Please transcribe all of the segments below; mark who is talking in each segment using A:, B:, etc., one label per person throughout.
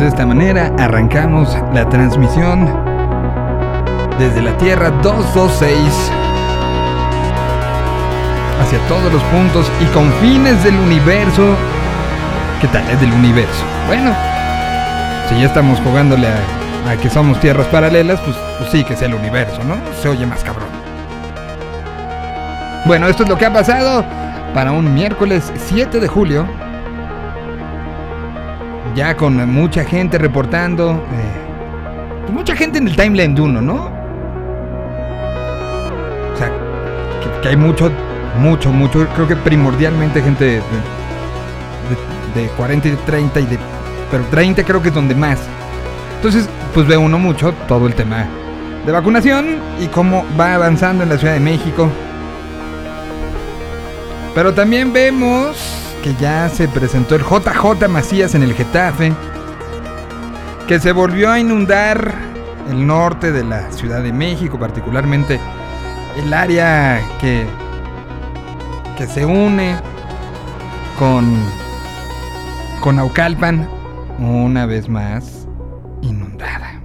A: de esta manera arrancamos la transmisión desde la Tierra 226 hacia todos los puntos y confines del universo. ¿Qué tal es del universo? Bueno, si ya estamos jugándole a, que somos tierras paralelas, pues, pues sí que es el universo, ¿no? Se oye más cabrón. Bueno, esto es lo que ha pasado para un miércoles 7 de julio. Ya con mucha gente reportando. Eh, pues mucha gente en el timeline de uno, ¿no? O sea, que, hay mucho, mucho, mucho. Creo que primordialmente gente de, de, 40 y 30 y de. Pero 30 creo que es donde más. Entonces, pues ve uno mucho todo el tema de vacunación y cómo va avanzando en la Ciudad de México. Pero también vemos que ya se presentó el JJ Macías en el Getafe, que se volvió a inundar el norte de la Ciudad de México, particularmente el área que, que se une con, con Aucalpan, una vez más inundada.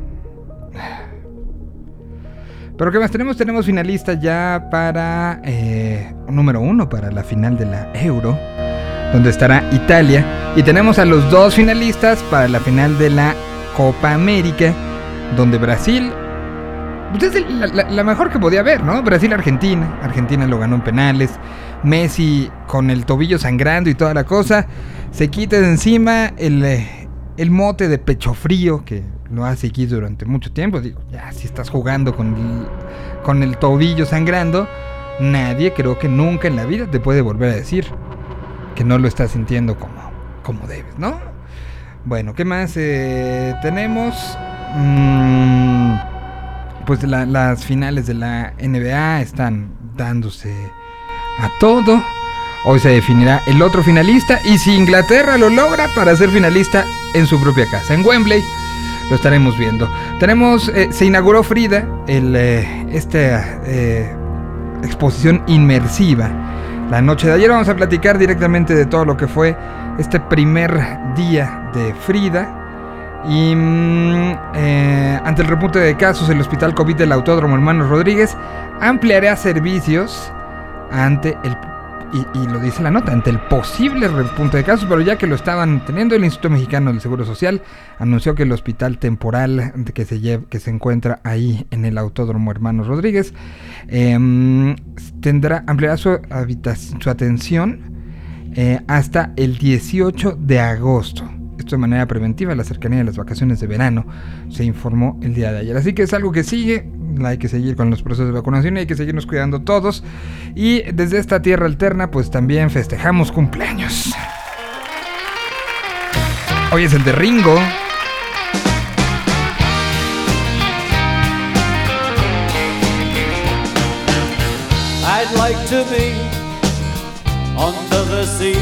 A: Pero ¿qué más tenemos? Tenemos finalistas ya para eh, número uno para la final de la Euro, donde estará Italia. Y tenemos a los dos finalistas para la final de la Copa América, donde Brasil pues es la, mejor que podía haber, ¿no? Brasil-Argentina. Argentina lo ganó en penales. Messi con el tobillo sangrando y toda la cosa. Se quita de encima el, eh, el mote de pecho frío que lo ha seguido durante mucho tiempo. Digo, ya si estás jugando con con el tobillo sangrando, nadie creo que nunca en la vida te puede volver a decir que no lo estás sintiendo como, como debes, ¿no? Bueno, ¿qué más eh, tenemos? Mm, pues las finales de la NBA están dándose a todo. Hoy se definirá el otro finalista y si Inglaterra lo logra para ser finalista en su propia casa, en Wembley, lo estaremos viendo. Tenemos, eh, se inauguró Frida, el, eh, esta exposición inmersiva. La noche de ayer vamos a platicar directamente de todo lo que fue este primer día de Frida. Y mm, ante el repunte de casos, el Hospital COVID del Autódromo Hermanos Rodríguez ampliará servicios ante el y, lo dice la nota, ante el posible repunte de casos, pero ya que lo estaban teniendo, el Instituto Mexicano del Seguro Social anunció que el hospital temporal que se, que se encuentra ahí en el Autódromo Hermanos Rodríguez em, tendrá, ampliará su, su atención eh, hasta el 18 de agosto. Esto de manera preventiva, la cercanía de las vacaciones de verano, se informó el día de ayer. Así que es algo que sigue, hay que seguir con los procesos de vacunación y hay que seguirnos cuidando todos. Y desde esta tierra alterna, pues también festejamos cumpleaños. Hoy es el de Ringo. I'd like to be under the sea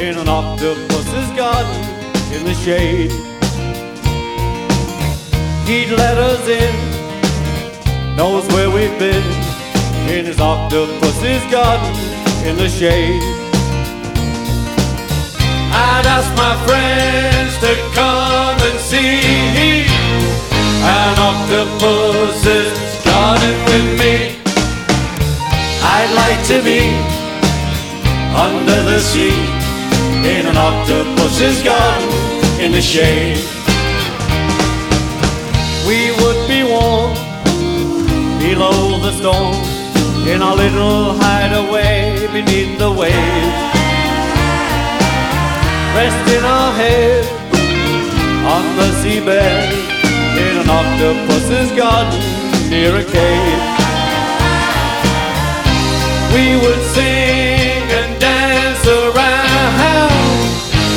A: in an octopus's garden in the shade. He'd let us in knows where we've been in his octopus's garden in the shade. I'd ask my friends to come and see an octopus's garden with me. I'd like to be under the sea in an octopus's garden in the shade. Below the storm in our little hideaway beneath the waves. Resting our head on the seabed in an octopus's garden near a cave. We would sing and dance around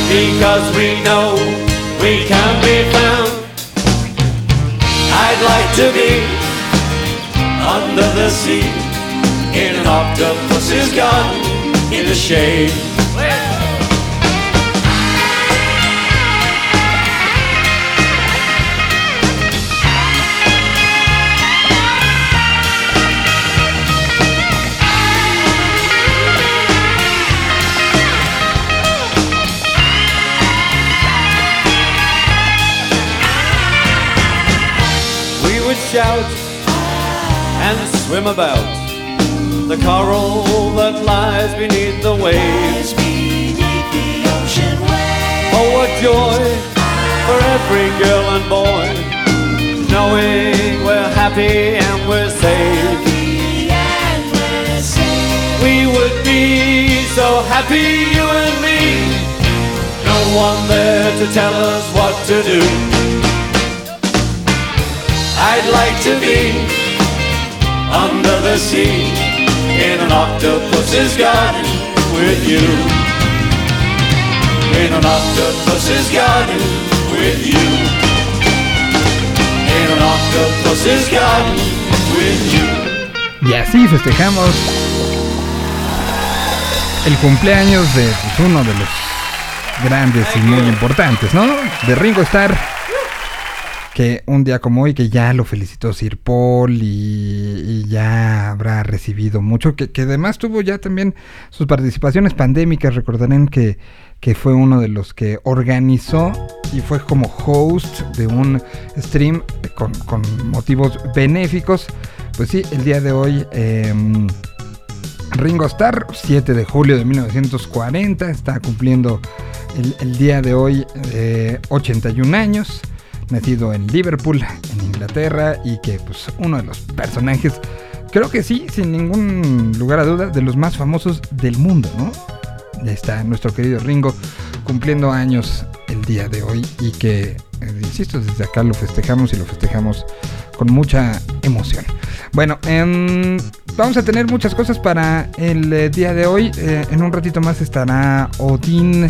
A: because we know we can be found. I'd like to be under the sea in an octopus's garden in the shade.
B: We would shout swim about the coral that lies beneath the waves. Oh, what joy for every girl and boy, knowing we're happy and we're safe. We would be so happy, you and me. No one there to tell us what to do. I'd like to be in an octopus's with you.
A: Y así festejamos el cumpleaños de pues, uno de los grandes y muy importantes, ¿no? De Ringo Starr. Que un día como hoy, que ya lo felicitó Sir Paul y, ya habrá recibido mucho, que, además tuvo ya también sus participaciones pandémicas, recordarán que, que fue uno de los que organizó y fue como host de un stream con, con motivos benéficos. Pues sí, el día de hoy... Eh, Ringo Starr, 7 de julio de 1940, está cumpliendo el, el día de hoy eh, 81 años, nacido en Liverpool, en Inglaterra, y que pues uno de los personajes, creo que sí, sin ningún lugar a duda, de los más famosos del mundo, ¿no? Ya está nuestro querido Ringo cumpliendo años el día de hoy y que, eh, insisto, desde acá lo festejamos y lo festejamos con mucha emoción. Bueno, eh, vamos a tener muchas cosas para el eh, día de hoy. Eh, en un ratito más estará Odín,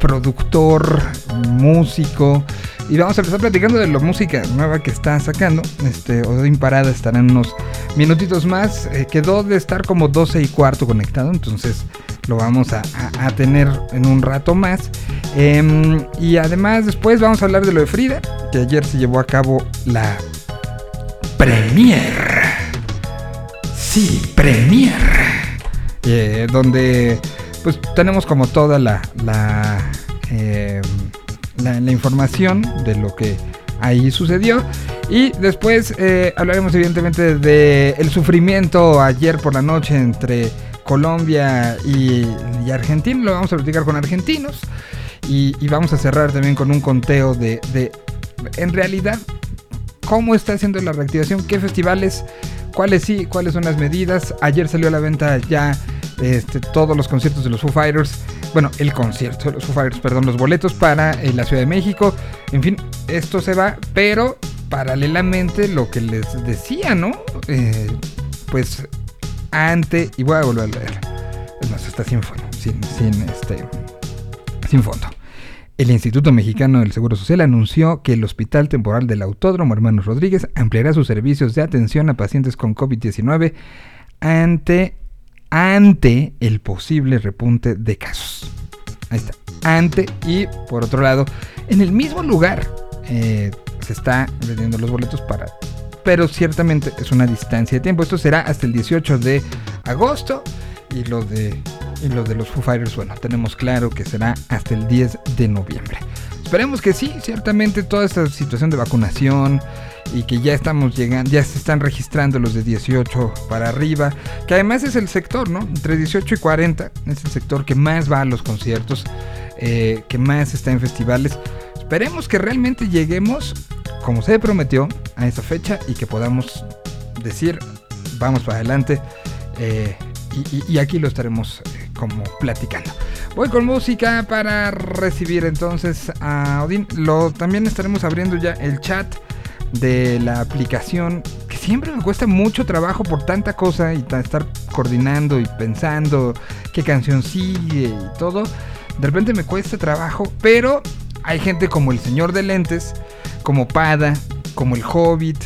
A: productor, músico. Y vamos a empezar platicando de la música nueva que está sacando. Este, Odín Parada estará en unos minutitos más. Eh, quedó de estar como 12 y cuarto conectado. Entonces lo vamos a, a, tener en un rato más. Eh, y además después vamos a hablar de lo de Frida. Que ayer se llevó a cabo la Premier. Sí, Premier. Eh, donde pues tenemos como toda la, la, eh, la, información de lo que ahí sucedió. Y después eh, hablaremos evidentemente del el sufrimiento ayer por la noche entre Colombia y, Argentina. Lo vamos a platicar con argentinos. Y, y vamos a cerrar también con un conteo de, de, en realidad, cómo está haciendo la reactivación, qué festivales cuáles sí, cuáles son las medidas. Ayer salió a la venta ya este, todos los conciertos de los Foo Fighters. Bueno, el concierto los Foo perdón, los boletos para eh, la Ciudad de México. En fin, esto se va, pero paralelamente lo que les decía, ¿no? Eh, pues ante, y voy a volver a leer. Es más, está sin fondo, sin, sin, este, sin fondo. El Instituto Mexicano del Seguro Social anunció que el Hospital Temporal del Autódromo Hermanos Rodríguez ampliará sus servicios de atención a pacientes con COVID-19 ante, ante el posible repunte de casos. Ahí está. Ante y por otro lado, en el mismo lugar eh, se está vendiendo los boletos para... Pero ciertamente es una distancia de tiempo. Esto será hasta el 18 de agosto y lo de y lo de los Foo Fighters, bueno, tenemos claro que será hasta el 10 de noviembre. Esperemos que sí, ciertamente toda esta situación de vacunación y que ya estamos llegando, ya se están registrando los de 18 para arriba, que además es el sector, ¿no? Entre 18 y 40 es el sector que más va a los conciertos, eh, que más está en festivales. Esperemos que realmente lleguemos, como se prometió, a esa fecha y que podamos decir, vamos para adelante. Eh, y, aquí lo estaremos eh, como platicando. Voy con música para recibir entonces a Odín. Lo, también estaremos abriendo ya el chat de la aplicación que siempre me cuesta mucho trabajo por tanta cosa y estar coordinando y pensando qué canción sigue y todo. De repente me cuesta trabajo, pero hay gente como el señor de lentes, como Pada, como el Hobbit,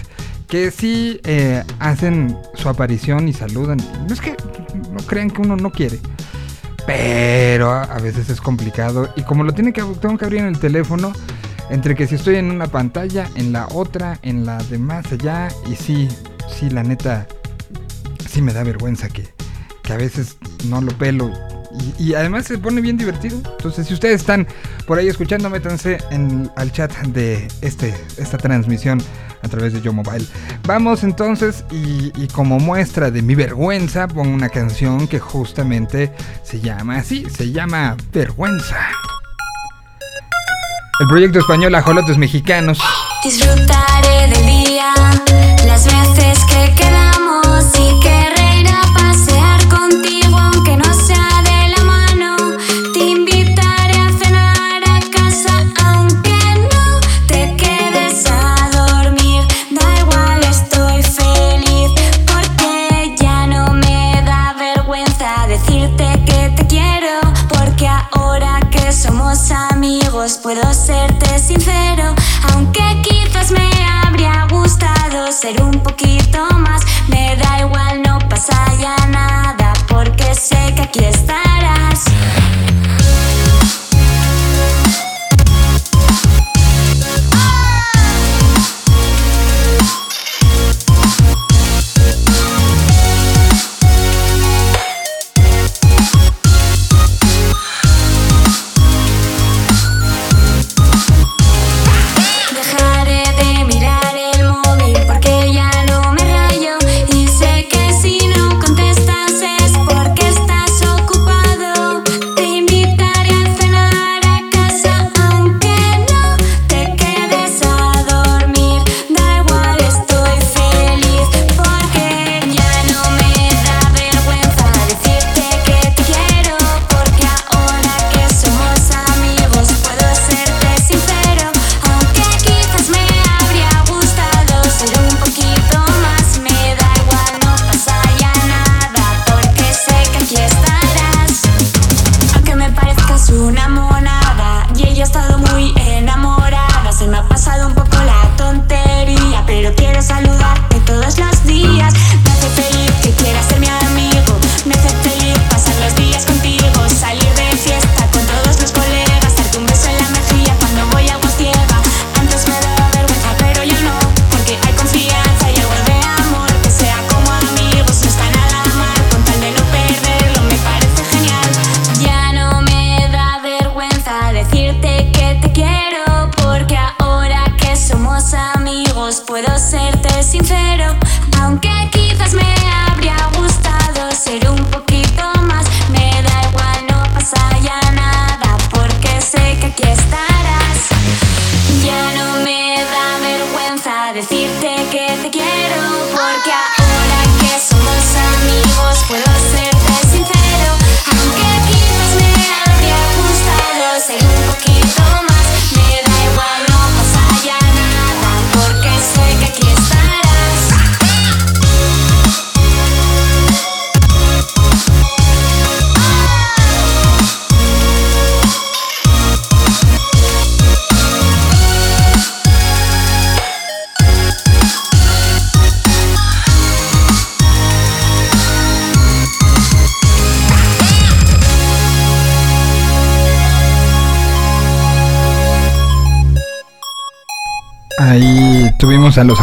A: que sí eh, hacen su aparición y saludan. No es que no crean que uno no quiere. Pero a veces es complicado. Y como lo tiene que, tengo que abrir en el teléfono, entre que si estoy en una pantalla, en la otra, en la de más allá, y sí, sí, la neta, sí me da vergüenza que, que a veces no lo pelo. Y, además se pone bien divertido. Entonces, si ustedes están por ahí escuchando, métanse en, al chat de este, esta transmisión a través de Yo Mobile. Vamos entonces y, y, como muestra de mi vergüenza, pongo una canción que justamente se llama así, se llama Vergüenza. El proyecto español Ajolotes Mexicanos.
C: Disfrutaré del día, las veces que quedamos y que reina a pasear contigo. puedo serte sincero, aunque quizás me habría gustado ser un poquito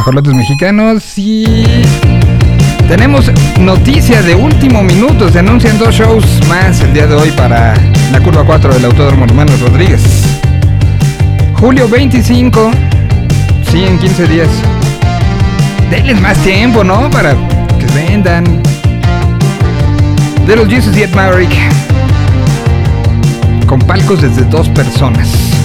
A: guajolotes mexicanos y tenemos noticias de último minuto. Se anuncian dos shows más el día de hoy para la curva 4 del Autódromo Hermano Rodríguez. Julio 25, sí, en 15 días. Denles más tiempo, ¿no? Para que vendan. De los Jesus Yet Maverick. Con palcos desde dos personas.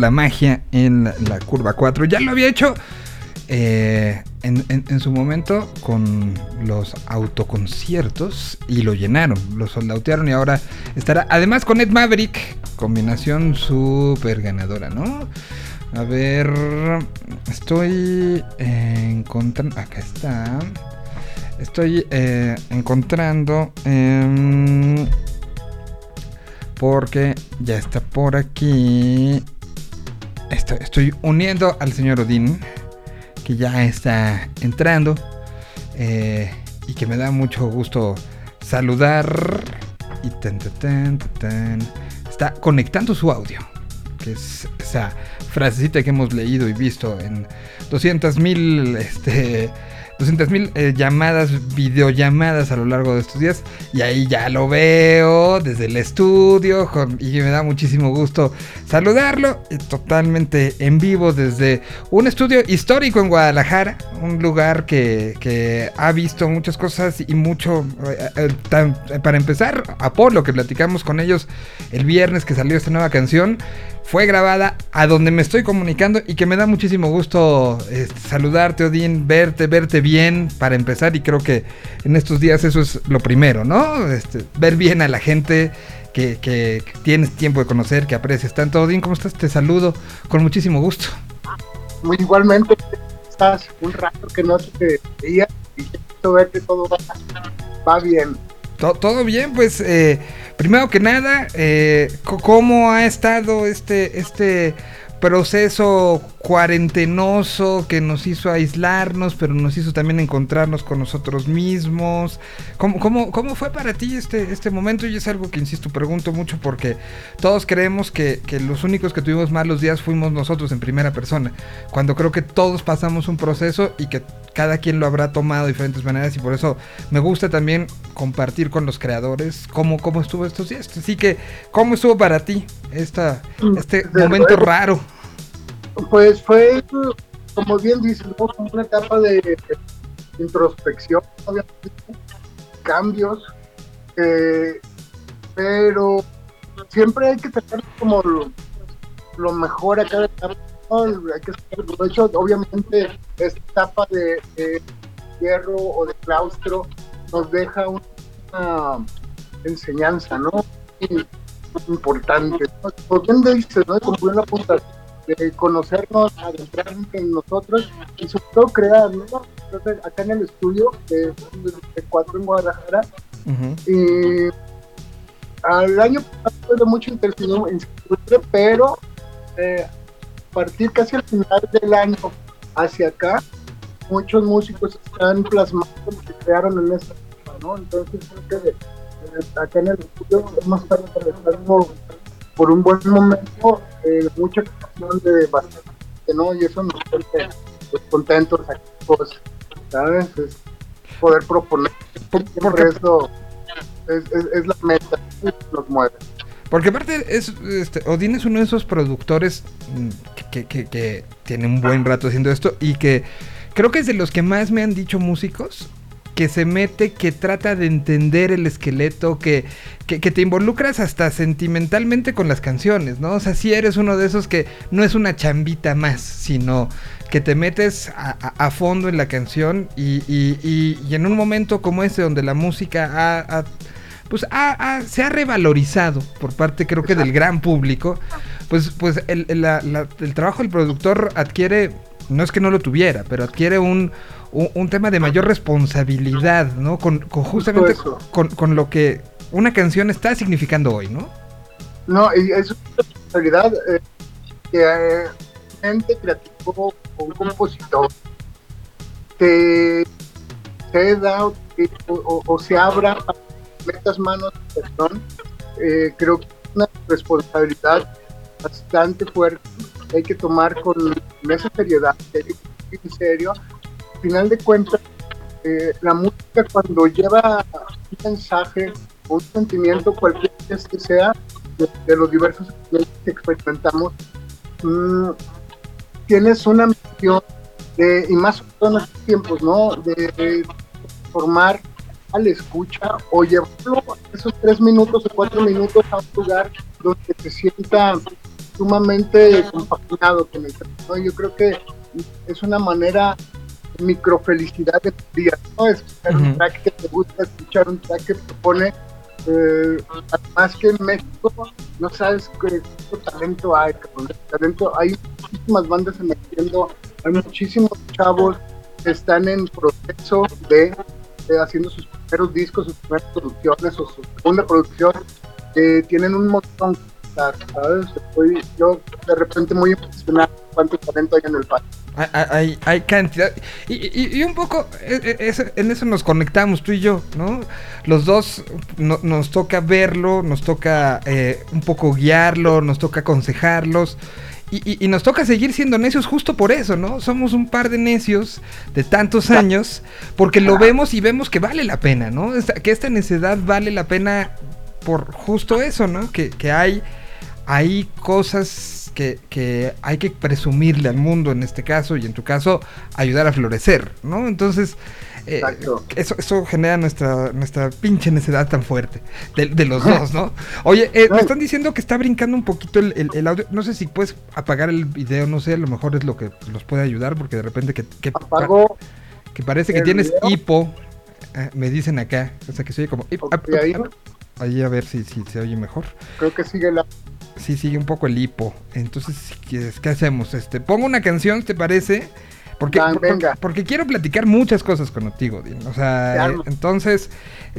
D: La magia
A: en la, curva 4. Ya lo había hecho eh, en, su momento con los autoconciertos y lo llenaron, lo soldautearon y ahora estará además con Ed Maverick, combinación súper ganadora, ¿no? A ver, estoy encontrando, acá está, estoy eh, encontrando... em, porque ya está por aquí. Estoy, uniendo al señor Odín, que ya está entrando. eh, y que me da mucho gusto saludar. Y está conectando su audio. Que es esa frasecita que hemos leído y visto en 200 mil este, 200 mil llamadas, videollamadas a lo largo de estos días. Y ahí ya lo veo desde el estudio. y me da muchísimo gusto saludarlo. eh, Totalmente en vivo desde un estudio histórico en Guadalajara. Un lugar que, que ha visto muchas cosas y mucho. eh, eh, eh, para empezar, Apolo, que platicamos con ellos el viernes que salió esta nueva canción. Fue grabada a donde me estoy comunicando y que me da muchísimo gusto eh, saludarte, Odín, verte, verte bien para empezar. Y creo que en estos días eso es lo primero, ¿no? Este, ver bien a la gente que, que- tienes tiempo de conocer, que aprecias tanto. Odín, ¿cómo estás? Te saludo con muchísimo gusto.
E: Muy igualmente, estás un rato que no te veía y quiero ver que todo va bien.
A: To- Todo bien, pues eh, primero que nada, eh, ¿cómo ha estado este, este proceso cuarentenoso que nos hizo aislarnos, pero nos hizo también encontrarnos con nosotros mismos? ¿Cómo, cómo, cómo fue para ti este, este momento? Y es algo que, insisto, pregunto mucho porque todos creemos que, que los únicos que tuvimos malos días fuimos nosotros en primera persona, cuando creo que todos pasamos un proceso y que cada quien lo habrá tomado de diferentes maneras y por eso me gusta también compartir con los creadores cómo, cómo estuvo estos días. Así que, ¿cómo estuvo para ti esta, este
E: Desde
A: momento raro?
E: Pues fue, como bien dices, una etapa de introspección, obviamente, cambios, eh, pero siempre hay que tener como lo, mejor a cada etapa. ¿no? Hay que. Obviamente, esta etapa de, hierro o de claustro nos deja una enseñanza, ¿no? Importante. Como bien ¿no? De conocernos, adentrarnos en nosotros y sobre todo crear, ¿no? Entonces, acá en el estudio, de, de cuatro en Guadalajara,
A: Ujú.
E: y al año pasado fue de mucha incertidumbre, pero eh, a partir casi al final del año hacia acá, muchos músicos están plasmando lo que crearon en esta ¿no? Entonces creo que eh, acá en el estudio hemos estado atravesando por un buen momento eh, mucha creación de bastante, ¿no? Y eso nos pone pues, contentos, activos, ¿sabes? Es poder proponer, siempre eso es, es, la meta que nos mueve.
A: Porque aparte es, este, Odín es uno de esos productores mm, que- que tiene un buen rato haciendo esto y que creo que es de los que más me han dicho músicos que se mete, que trata de entender el esqueleto, que, que, que te involucras hasta sentimentalmente con las canciones, ¿no? O sea, si eres uno de esos que no es una chambita más, sino que te metes a, a- a fondo en la canción y, y- y- y en un momento como este donde la música ha, ha- pues ha- ha- se ha revalorizado por parte creo que del gran público, pues, pues el, el- la- la- el trabajo del productor adquiere, no es que no lo tuviera, pero adquiere un, un, un tema de mayor responsabilidad, ¿no? Con, con justamente con, con lo que una canción está significando hoy, ¿no?
E: No, y es una responsabilidad eh, que eh, gente creativo o un compositor te ceda o, o- o se abra para metas manos perdón, eh, creo que es una responsabilidad bastante fuerte hay que tomar con esa seriedad, hay que en serio. Al final de cuentas, eh, la música cuando lleva un mensaje o un sentimiento, cualquier que sea, de, los diversos que experimentamos, mm, tienes una misión de, y más en estos tiempos, ¿no? De, formar al escucha o llevarlo esos tres minutos o cuatro minutos a un lugar donde se sienta sumamente compaginado con el ¿no? Yo creo que es una manera microfelicidad de tu día, ¿no? Escuchar un track que te gusta, escuchar un track que propone eh, además que en México no sabes qué talento hay, cabrón. talento, hay muchísimas bandas emergiendo, hay muchísimos chavos que están en proceso de, de haciendo sus primeros discos, sus primeras producciones o su segunda producción, que tienen un montón, ¿sabes? Estoy yo de repente muy impresionado cuánto talento hay en el país.
A: Hay, hay, cantidad. Y, y- y un poco, eh, es- en eso nos conectamos tú y yo, ¿no? Los dos no- nos toca verlo, nos toca eh, un poco guiarlo, nos toca aconsejarlos. Y, nos toca seguir siendo necios justo por eso, ¿no? Somos un par de necios de tantos años porque lo vemos y vemos que vale la pena, ¿no? Que esta necedad vale la pena por justo eso, ¿no? Que, que hay, hay cosas que, que hay que presumirle al mundo en este caso y en tu caso ayudar a florecer, ¿no? Entonces, eh, eso, eso genera nuestra, nuestra pinche necedad tan fuerte de, de los dos, ¿no? Oye, eh, me están diciendo que está brincando un poquito el, el- el audio. No sé si puedes apagar el video, no sé, a lo mejor es lo que los puede ayudar porque de repente que, que,
E: Apago,
A: que parece que tienes
E: video.
A: hipo. eh, me dicen acá, o sea que se oye como...
E: ahí
A: a ver si, si se oye mejor.
E: creo que sigue la
A: Sí, sigue un poco el hipo. Entonces, ¿qué hacemos? Este, pongo una canción, ¿te parece? Porque,
E: venga.
A: porque quiero platicar muchas cosas contigo, Din. O
E: Se
A: sea, eh, entonces,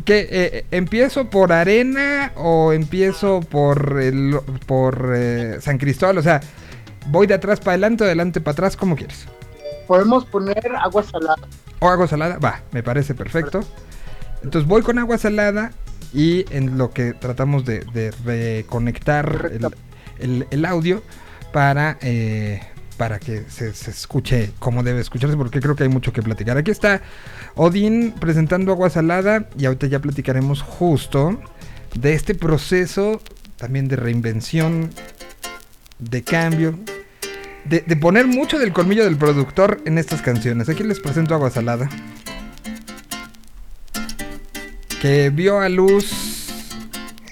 A: ¿qué, eh, ¿empiezo por Arena o empiezo por, el, por eh, San Cristóbal? O sea, ¿voy de atrás para adelante o de adelante para atrás? como quieres?
E: podemos poner agua salada.
A: ¿O agua salada? Va, me parece perfecto. Entonces voy con agua salada y en lo que tratamos de, de reconectar el,
E: Correcto.
A: el- el audio para, eh, para que se, se escuche como debe escucharse, porque creo que hay mucho que platicar. Aquí está Odín presentando agua salada y ahorita ya platicaremos justo de este proceso también de reinvención, de cambio, de, de poner mucho del colmillo del productor en estas canciones. Aquí les presento Agua Salada. Vio a luz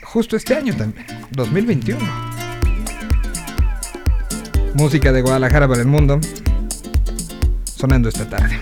A: justo este año también, 2021. Música de Guadalajara para el mundo. Sonando esta tarde.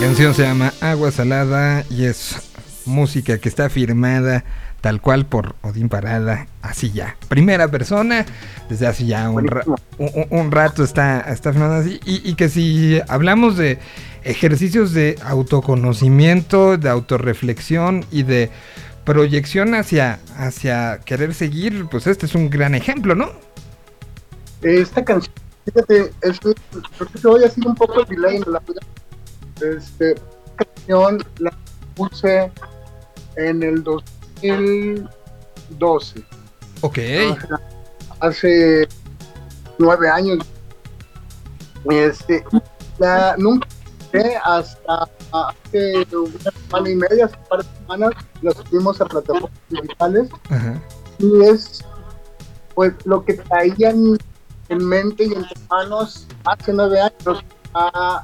A: Canción se llama Agua Salada y es música que está firmada tal cual por Odín Parada, así ya. Primera persona, desde hace ya un, ra-
E: Buenísimo.
A: un- un rato está, está firmada así. Y, y que si hablamos de ejercicios de autoconocimiento, de autorreflexión y de proyección hacia, hacia querer seguir, pues este es un gran ejemplo, ¿no?
E: Esta canción, fíjate, es, creo que hoy ha sido un poco el delay en la. Este, canción la puse en el 2012.
A: Ok.
E: Sea, hace nueve años. Este, la, nunca hasta hace una semana y media, hace un par de semanas, la subimos a plataformas digitales
A: Ajá.
E: y es pues lo que traían en mente y entre manos hace nueve años. A,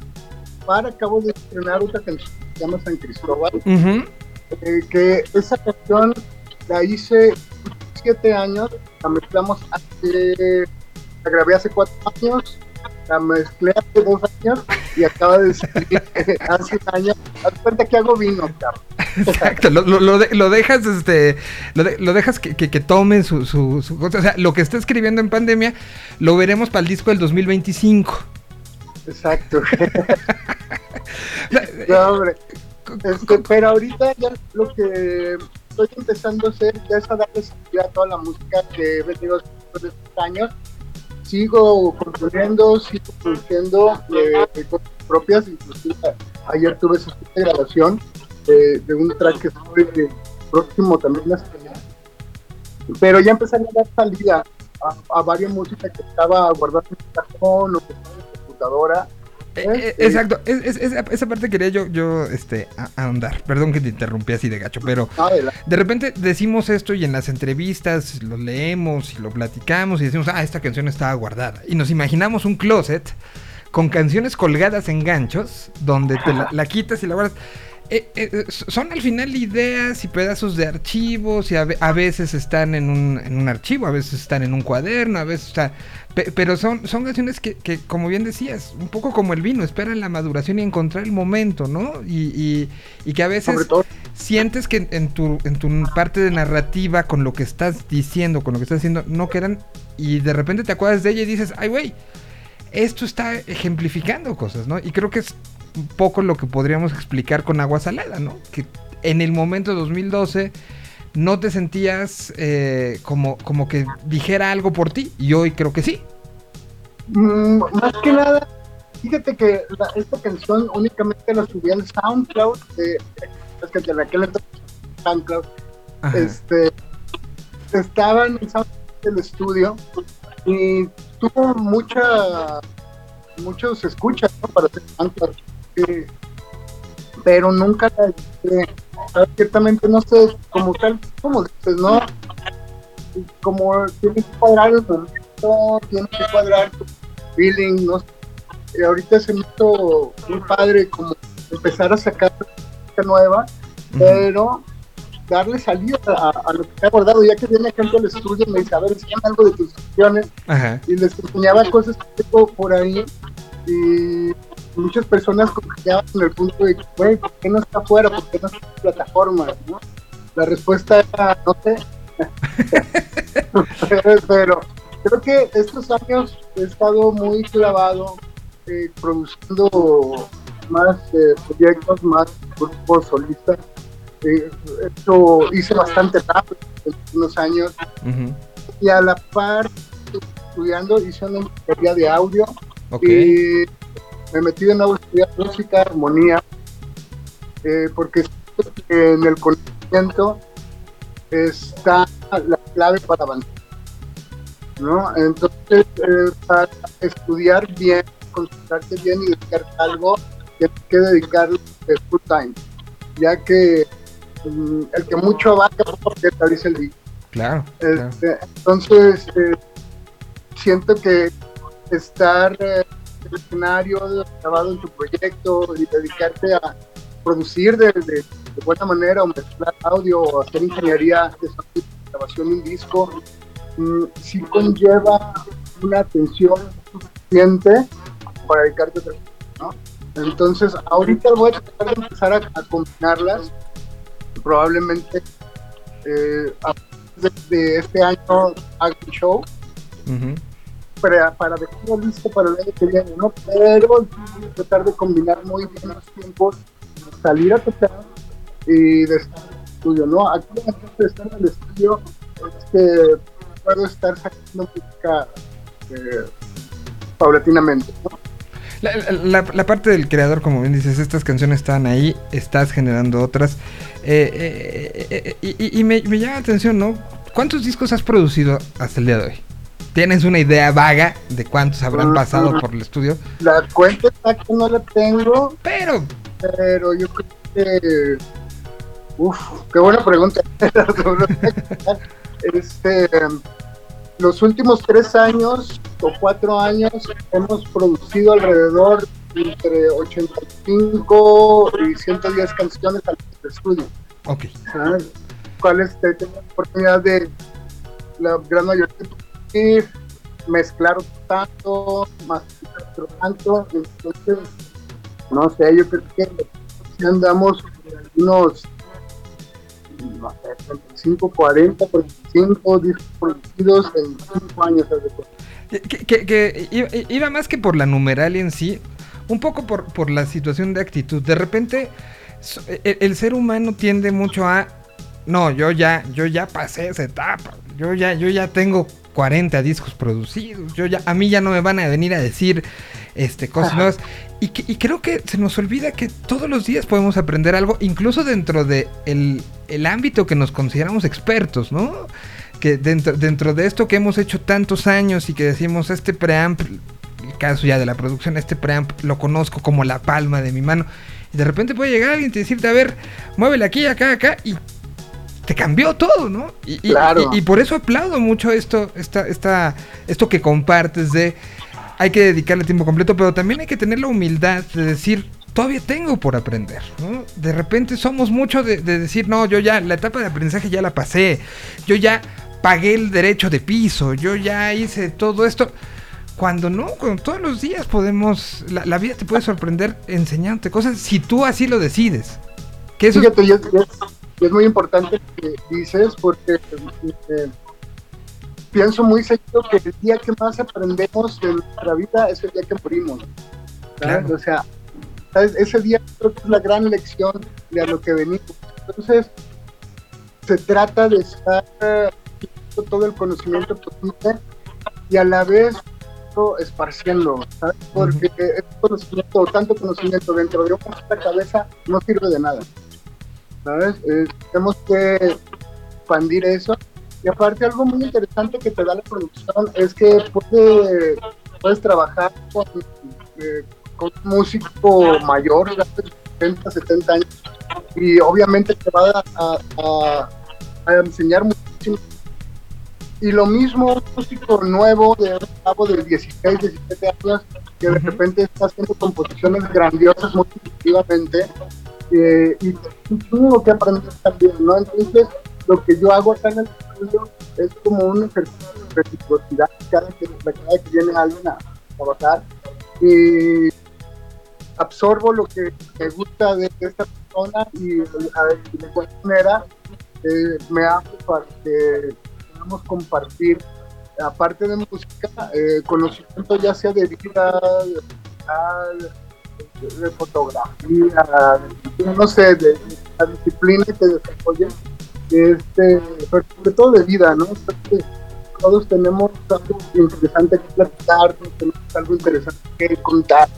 E: acabo de estrenar otra canción que se llama San Cristóbal, eh, que esa canción la hice siete años, la mezclamos hace, la grabé hace cuatro años, la mezclé hace dos años y acaba de salir hace un año. Haz cuenta que hago vino.
A: Exacto, lo, lo- lo de- lo dejas, este, lo, de- lo dejas que, que, que tome su, su, su cosa. O sea, lo que está escribiendo en pandemia, lo veremos para el disco del 2025.
E: Exacto. No, hombre. Este, pero ahorita ya lo que estoy empezando a hacer ya es a darle salida a toda la música que he venido haciendo estos años. Sigo componiendo, sigo produciendo eh, cosas propias, inclusive ayer tuve esa grabación de, de un track que estoy eh, próximo también a estrenar. Pero ya empecé a dar salida a, a varias músicas que estaba guardando en mi cajón o que estaba computadora.
A: eh, eh, exacto, es- es- esa, parte quería yo, yo este, ahondar. Perdón que te interrumpí así de gacho, pero de repente decimos esto y en las entrevistas lo leemos y lo platicamos y decimos, ah, esta canción estaba guardada. Y nos imaginamos un closet con canciones colgadas en ganchos donde te la, la quitas y la guardas. Eh, eh, son al final ideas y pedazos de archivos y a, a veces están en un, en un archivo, a veces están en un cuaderno, a veces están... pe- pero son, son canciones que, que, como bien decías, un poco como el vino, esperan la maduración y encontrar el momento, ¿no? Y, y, y que a veces sientes que en tu, en tu parte de narrativa, con lo que estás diciendo, con lo que estás haciendo, no quedan. Y de repente te acuerdas de ella y dices, ay, güey, esto está ejemplificando cosas, ¿no? Y creo que es un poco lo que podríamos explicar con Agua Salada, ¿no? Que en el momento 2012 no te sentías eh, como, como que dijera algo por ti. Y hoy creo que sí.
E: Mm, más que nada, fíjate que la- esta canción únicamente la subí al SoundCloud, de, es que de aquel entonces SoundCloud,
A: Ajá.
E: este, estaba en el SoundCloud del estudio y tuvo mucha, muchos escuchas ¿no? para hacer SoundCloud, pero nunca la. Ah, ciertamente no sé, como tal, como dices, ¿no? Como tiene que cuadrar el momento, tiene que cuadrar tu feeling, no sé. Y ahorita se me hizo muy padre como empezar a sacar nueva, pero darle salida a, a lo que te ha guardado, ya que viene gente al estudio y me dice, a ver, enséñame algo de tus canciones,
A: Ajá.
E: y les enseñaba cosas que tengo por ahí, y muchas personas confiaban en el punto de, güey, ¿por qué no está afuera? ¿Por qué no está en plataformas? ¿no? La respuesta era, no sé. pero creo que estos años he estado muy clavado eh, produciendo más eh, proyectos, más grupos solistas. Eh, esto hice bastante rápido en unos años y a la par estudiando hice una ingeniería de audio
A: Ok.
E: y me metí de nuevo a estudiar música, armonía, eh, porque en el conocimiento está la clave para avanzar. ¿no? Entonces, eh, para estudiar bien, concentrarte bien y dedicarte a algo, tienes que dedicarle full time, ya que mm, el que mucho abarca, poco aprieta, dice el dicho.
A: Claro. claro.
E: Este, entonces, eh, siento que estar eh, escenario, grabado en tu proyecto y dedicarte a producir de, buena manera o mezclar audio o hacer ingeniería de grabación de un disco, mm, sí conlleva una atención suficiente para dedicarte a otra. Entonces, ahorita voy a tratar de empezar a, combinarlas. Probablemente eh, a de, de este año haga un show. Para, para dejarlo listo para el año que viene, ¿no? Pero tratar de combinar muy bien los tiempos, salir a tocar y de estar en el estudio, ¿no? Aquí de estar en el estudio es que puedo estar sacando música eh, paulatinamente, ¿no?
A: La, la- la parte del creador, como bien dices, estas canciones están ahí, estás generando otras. Eh, eh, eh, eh, y y me, me llama la atención, ¿no? ¿Cuántos discos has producido hasta el día de hoy? ¿Tienes una idea vaga de cuántos habrán
E: Ujú.
A: pasado por el estudio?
E: La cuenta exacta no la tengo,
A: Pero,
E: pero yo creo que. Uf, qué buena pregunta. este, los últimos tres años o cuatro años hemos producido alrededor entre 85 y 110 canciones al estudio.
A: ok.
E: ¿sabes? ¿Cuáles te tengo la oportunidad de la gran mayoría de producir, mezclar otro tanto, masterizar otro tanto? Entonces, no sé, yo creo que si andamos algunos no sé, 35, 40, 45 discos producidos en 5 años.
A: Que, iba más que por la numeralia en sí, un poco por, por la situación de actitud. De repente, el, el ser humano tiende mucho a, no, yo ya, yo ya pasé esa etapa, yo ya, yo ya tengo 40 discos producidos, yo ya, a mí ya no me van a venir a decir este, cosas nuevas. Y, que- y creo que se nos olvida que todos los días podemos aprender algo, incluso dentro de el, el ámbito que nos consideramos expertos, ¿no? que dentro, dentro de esto que hemos hecho tantos años y que decimos este preamp, el caso ya de la producción, este preamp lo conozco como la palma de mi mano. Y de repente puede llegar alguien y decirte, a ver, muévele aquí, acá, acá, y te cambió todo, ¿no? Y,
E: Claro.
A: y- y por eso aplaudo mucho esto, esta, esta, esto que compartes de hay que dedicarle tiempo completo, pero también hay que tener la humildad de decir, todavía tengo por aprender, ¿no? De repente somos mucho de, de decir, no, yo ya, la etapa de aprendizaje ya la pasé, yo ya pagué el derecho de piso, yo ya hice todo esto. Cuando no, cuando todos los días podemos, la, la vida te puede sorprender enseñándote cosas si tú así lo decides. Que eso es-
E: Fíjate, y es, y es- muy importante lo que dices porque eh, pienso muy seguido que el día que más aprendemos de nuestra vida es el día que morimos. O sea, ese día creo que es la gran lección de a lo que venimos. Entonces, se trata de estar eh, todo el conocimiento posible y a la vez esparciendo, ¿sabes? Porque ese conocimiento, tanto conocimiento dentro de una cabeza no sirve de nada. ¿Sabes? Eh, tenemos que expandir eso. Y aparte algo muy interesante que te da la producción es que puede- puedes trabajar con, eh, con un músico mayor, de 70, 70 años, y obviamente te va a, a- enseñar muchísimo. Y lo mismo un músico nuevo de un chavo de 16, 17 años que de repente está haciendo composiciones grandiosas muy efectivamente y tengo que aprender también, ¿no? Entonces, lo que yo hago acá en el estudio es como un ejercicio de reciprocidad cada que, cada que viene alguien a trabajar y absorbo lo que me gusta de, esta persona y de cualquier manera eh, me hago para que podamos compartir aparte de música eh, conocimiento ya sea de vida de, de fotografía de- no sé de, la disciplina que desarrollen este pero sobre todo de vida no Porque todos tenemos algo interesante que platicar tenemos algo interesante que contar.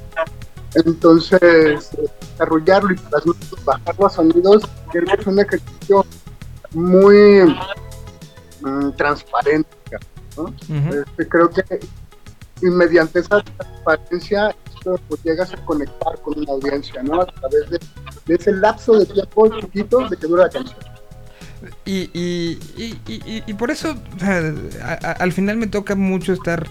E: Entonces desarrollarlo y plasmarlo, bajar los sonidos creo que es un ejercicio muy mm, transparente ¿no? Este, creo que y mediante esa transparencia pues, llegas a conectar con una audiencia, ¿no? A través de, ese lapso de tiempo chiquito de que dura la canción.
A: Y, y, y, y- por eso a- al final me toca mucho estar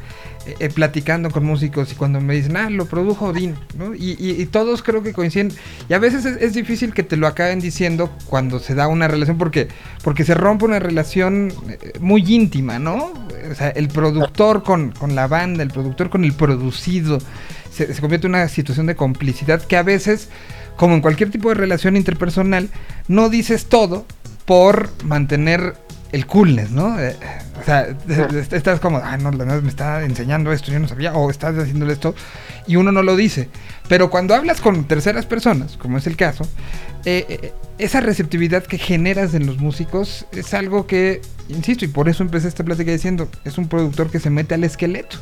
A: eh, eh, platicando con músicos y cuando me dicen, ah, lo produjo Odín, ¿no? Y todos creo que coinciden. Y a veces es, es difícil que te lo acaben diciendo cuando se da una relación porque, porque se rompe una relación eh, muy íntima, ¿no? O sea, el productor con, con la banda, el productor con el producido. Se, se convierte en una situación de complicidad que a veces, como en cualquier tipo de relación interpersonal, no dices todo por mantener el coolness, ¿no? Eh, o sea, estás como, ah, no, la verdad me está enseñando esto, yo no sabía, o estás haciéndole esto, y uno no lo dice. Pero cuando hablas con terceras personas, como es el caso, eh, eh, esa receptividad que generas en los músicos es algo que, insisto, y por eso empecé esta plática diciendo, es un productor que se mete al esqueleto.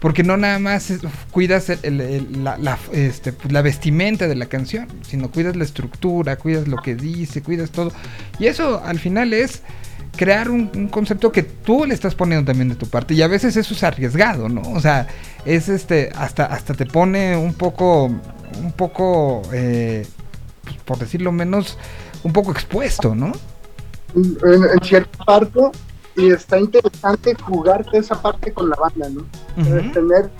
A: Porque no nada más es- cuidas el- la, este, pues, la vestimenta de la canción, sino cuidas la estructura, cuidas lo que dice, cuidas todo. Y eso al final es crear un, concepto que tú le estás poniendo también de tu parte. Y a veces eso es arriesgado, ¿no? O sea, es este, hasta, hasta te pone un poco, un poco, eh, pues, por decirlo menos, un poco expuesto, ¿no?
E: en, en cierta parte y está interesante jugarte esa parte con la banda, ¿no?
A: Ujú.
E: tener,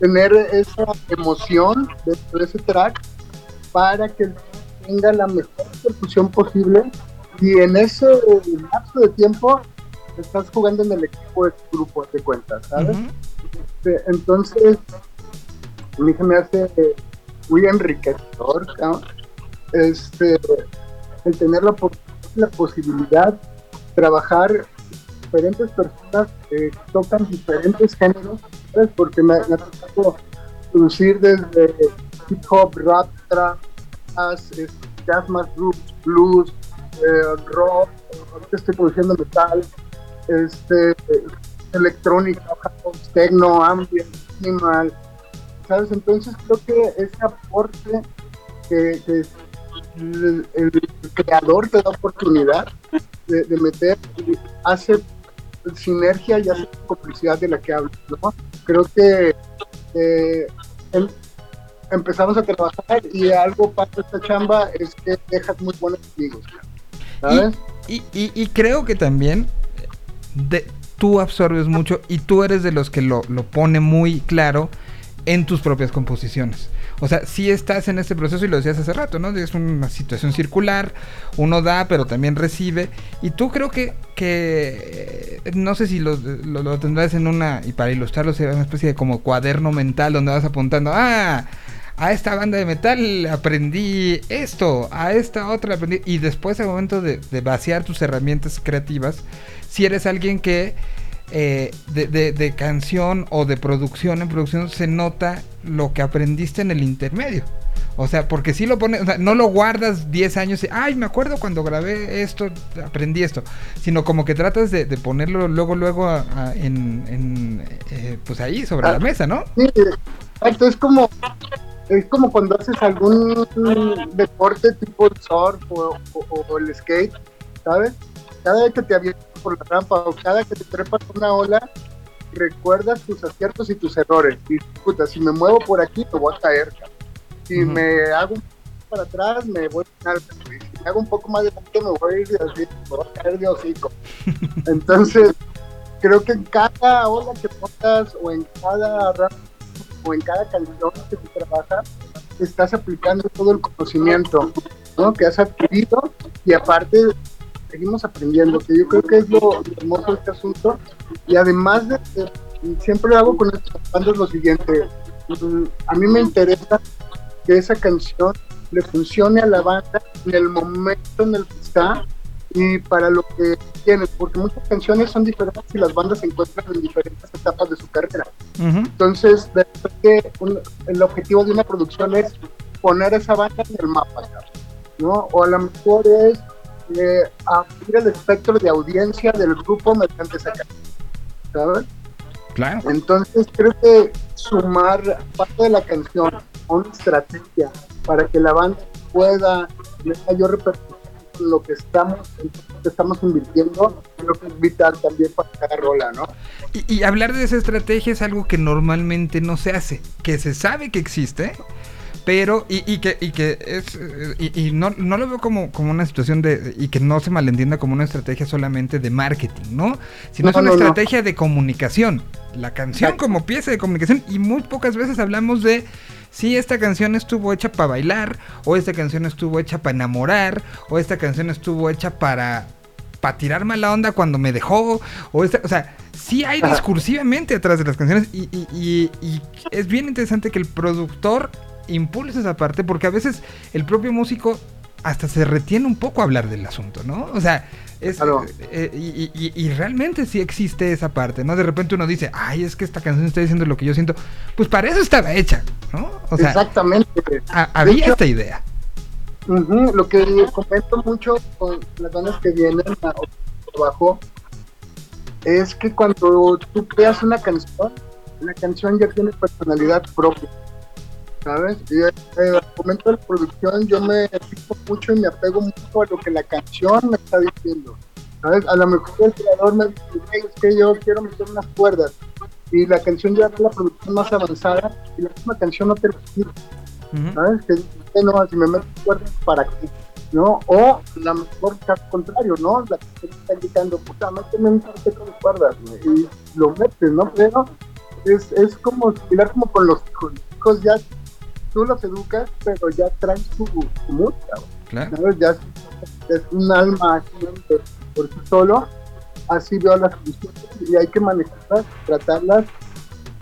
E: tener esa emoción dentro de ese track para que tenga la mejor percusión posible y en ese lapso de tiempo estás jugando en el equipo de tu grupo de cuentas, ¿sabes? Este, Entonces, a mí se me hace eh, muy enriquecedor, este, el tener la, la posibilidad de trabajar diferentes personas que tocan diferentes géneros, ¿sabes? porque me, me tocado producir desde hip hop, rap, trap, jazz, este, jazz más blues, blues eh, rock, ahorita estoy produciendo metal, este, electrónica, techno, ambient, minimal, ¿sabes? Entonces creo que ese aporte que, el, creador te da oportunidad de meter hace sinergia y hace complicidad de la que hablas, ¿no? Creo que eh, em- empezamos a trabajar y algo para esta chamba es que dejas muy buenos amigos, ¿sabes?
A: Y, y- y creo que también de, tú absorbes mucho y tú eres de los que lo, lo pone muy claro en tus propias composiciones. O sea, si estás en este proceso y lo decías hace rato, ¿no? Es una situación circular, uno da, pero también recibe. Y tú creo que, que eh, no sé si lo, lo- tendrás en una, y para ilustrarlo, sea una especie de como cuaderno mental donde vas apuntando, ah, a esta banda de metal aprendí esto, a esta otra aprendí. Y después, al momento de vaciar tus herramientas creativas, si eres alguien que eh, de, de- de canción o de producción en producción se nota lo que aprendiste en el intermedio. O sea, porque si lo pones, o sea, no lo guardas 10 años y, ay, me acuerdo cuando grabé esto, aprendí esto. Sino como que tratas de, de ponerlo luego, luego a- a- en, en, eh, pues ahí, sobre la mesa, ¿no?
E: Sí, exacto, es como es como cuando haces algún deporte tipo el surf o, o- o el skate, ¿sabes? Cada vez que te avientas por la rampa o cada que te trepas una ola, recuerdas tus aciertos y tus errores. Y puta, si me muevo por aquí, me voy a caer. Si
A: Ujú.
E: me hago un poco para atrás, me voy a caer. Si me hago un poco más adelante, me voy a ir de así, me voy a caer de hocico. Entonces, creo que en cada ola que pongas o en cada rampa o en cada canción que tú trabajas, estás aplicando todo el conocimiento ¿no? que has adquirido y aparte seguimos aprendiendo, que yo creo que es lo, hermoso de este asunto. Y además de que siempre hago con estas bandas lo siguiente, mm, a mí me interesa que esa canción le funcione a la banda en el momento en el que está y para lo que tiene, porque muchas canciones son diferentes y las bandas se encuentran en diferentes etapas de su carrera. Entonces, de repente, un- el objetivo de una producción es poner a esa banda en el mapa, ¿no? O a lo mejor es eh, abrir el espectro de audiencia del grupo mediante esa canción, ¿sabes?
A: Claro.
E: Entonces, creo que sumar parte de la canción a una estrategia para que la banda pueda tener mayor repercusión en lo que estamos, en lo que estamos invirtiendo, creo que es vital también para cada rola, ¿no?
A: Y, y hablar de esa estrategia es algo que normalmente no se hace, que se sabe que existe, pero y, y que y que es eh, y, y no, no lo veo como, como una situación de y que no se malentienda como una estrategia solamente de marketing, ¿no? Sino
E: No,
A: es una
E: no, no.
A: estrategia de comunicación. La canción
E: Exacto.
A: como pieza de comunicación y muy pocas veces hablamos de si esta canción estuvo hecha para bailar o esta canción estuvo hecha para enamorar o esta canción estuvo hecha para para tirar mala onda cuando me dejó o esta, o sea, sí hay discursivamente atrás de las canciones y, y- y- y es bien interesante que el productor impulse esa parte porque a veces el propio músico hasta se retiene un poco a hablar del asunto, ¿no? O sea, es,
E: Claro.
A: eh, y, y- y- y realmente sí existe esa parte, ¿no? De repente uno dice, ay, es que esta canción está diciendo lo que yo siento. Pues para eso estaba hecha, ¿no? O sea,
E: Exactamente.
A: a- había
E: hecho,
A: esta idea.
E: Lo que comento mucho con las bandas que vienen a trabajo es que cuando tú creas una canción, la canción ya tiene personalidad propia, ¿sabes? Y eh, al momento de la producción yo me fijo mucho y me apego mucho a lo que la canción me está diciendo, ¿sabes? A lo mejor el creador me dice, "Hey, es que yo quiero meter unas cuerdas y la canción ya es la producción más avanzada y la misma canción no te lo.
A: Ujú.
E: ¿sabes? Que dice, no, si me meto cuerdas, ¿para qué? ¿No? O la mejor caso contrario, ¿no? La que está indicando, puta, méteme un cuarteto de cuerdas, güey", y lo metes, ¿no? Pero es, es como similar como con los hijos. Los hijos ya, tú los educas, pero ya traen su, su música,
A: Claro.
E: ¿sabes? Ya es, es un alma así, por sí solo. Así veo las canciones y hay que manejarlas, tratarlas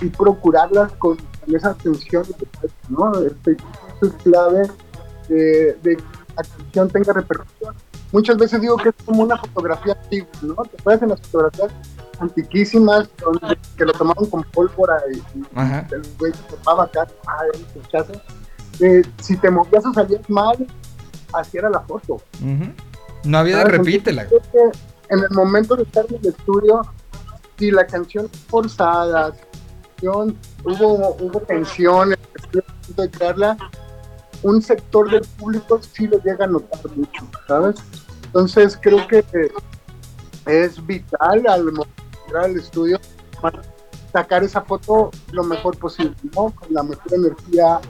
E: y procurarlas con, con esa atención, ¿no? Este, eso es clave de, de que la canción tenga repercusión. Muchas veces digo que es como una fotografía antigua, ¿no? Te acuerdas en las fotografías antiquísimas donde, que lo tomaban con pólvora y, el güey se tomaba acá, ah. Eh, si te movías o salías mal, así era la foto.
A: No había de
E: ¿sabes?
A: repítela.
E: Entonces, creo que en el momento de estar en el estudio, si la canción forzada, hubo, hubo tensión en el estudio de crearla, un sector del público sí lo llega a notar mucho, ¿sabes? Entonces creo que es vital al momento de entrar al estudio para sacar esa foto lo mejor posible, ¿no? Con la mejor energía,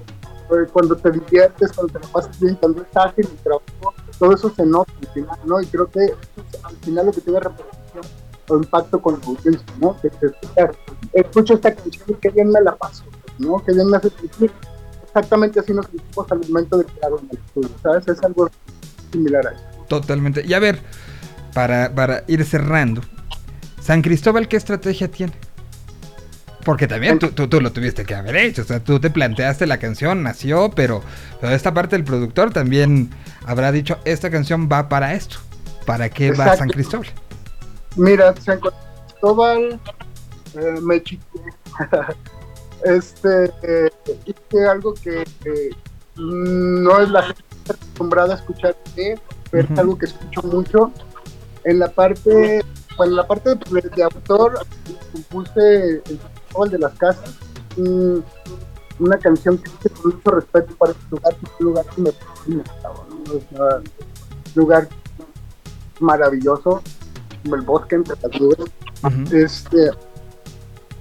E: eh, cuando te diviertes, cuando te la pasas bien, cuando es ágil el trabajo, todo eso se nota al final, ¿no? Y creo que al final lo que tiene repercusión o impacto con la audiencia, ¿no? Que te escucha, escucho esta canción y qué bien me la paso, ¿no? Qué bien me hace sentir. Exactamente así nos sentimos al momento de crear un estudio, ¿sabes? Es algo similar a eso.
A: Totalmente. Y a ver, para, para ir cerrando, San Cristóbal, ¿qué estrategia tiene? Porque también tú, tú, tú lo tuviste que haber hecho. O sea, tú te planteaste la canción, nació, pero, pero esta parte del productor también habrá dicho, esta canción va para esto. ¿Para qué va. San Cristóbal?
E: Mira, San Cristóbal, eh, me chiqué. este, eh, hice algo que eh, no es la gente acostumbrada a escuchar mí, pero es algo que escucho mucho. En la parte, bueno, en la parte de, de autor, compuse el de las Casas, un- una canción que hice con mucho respeto para este lugar, que es un lugar que me fascina, ¿no? Sea, un lugar maravilloso, como el bosque entre las nubes. Este,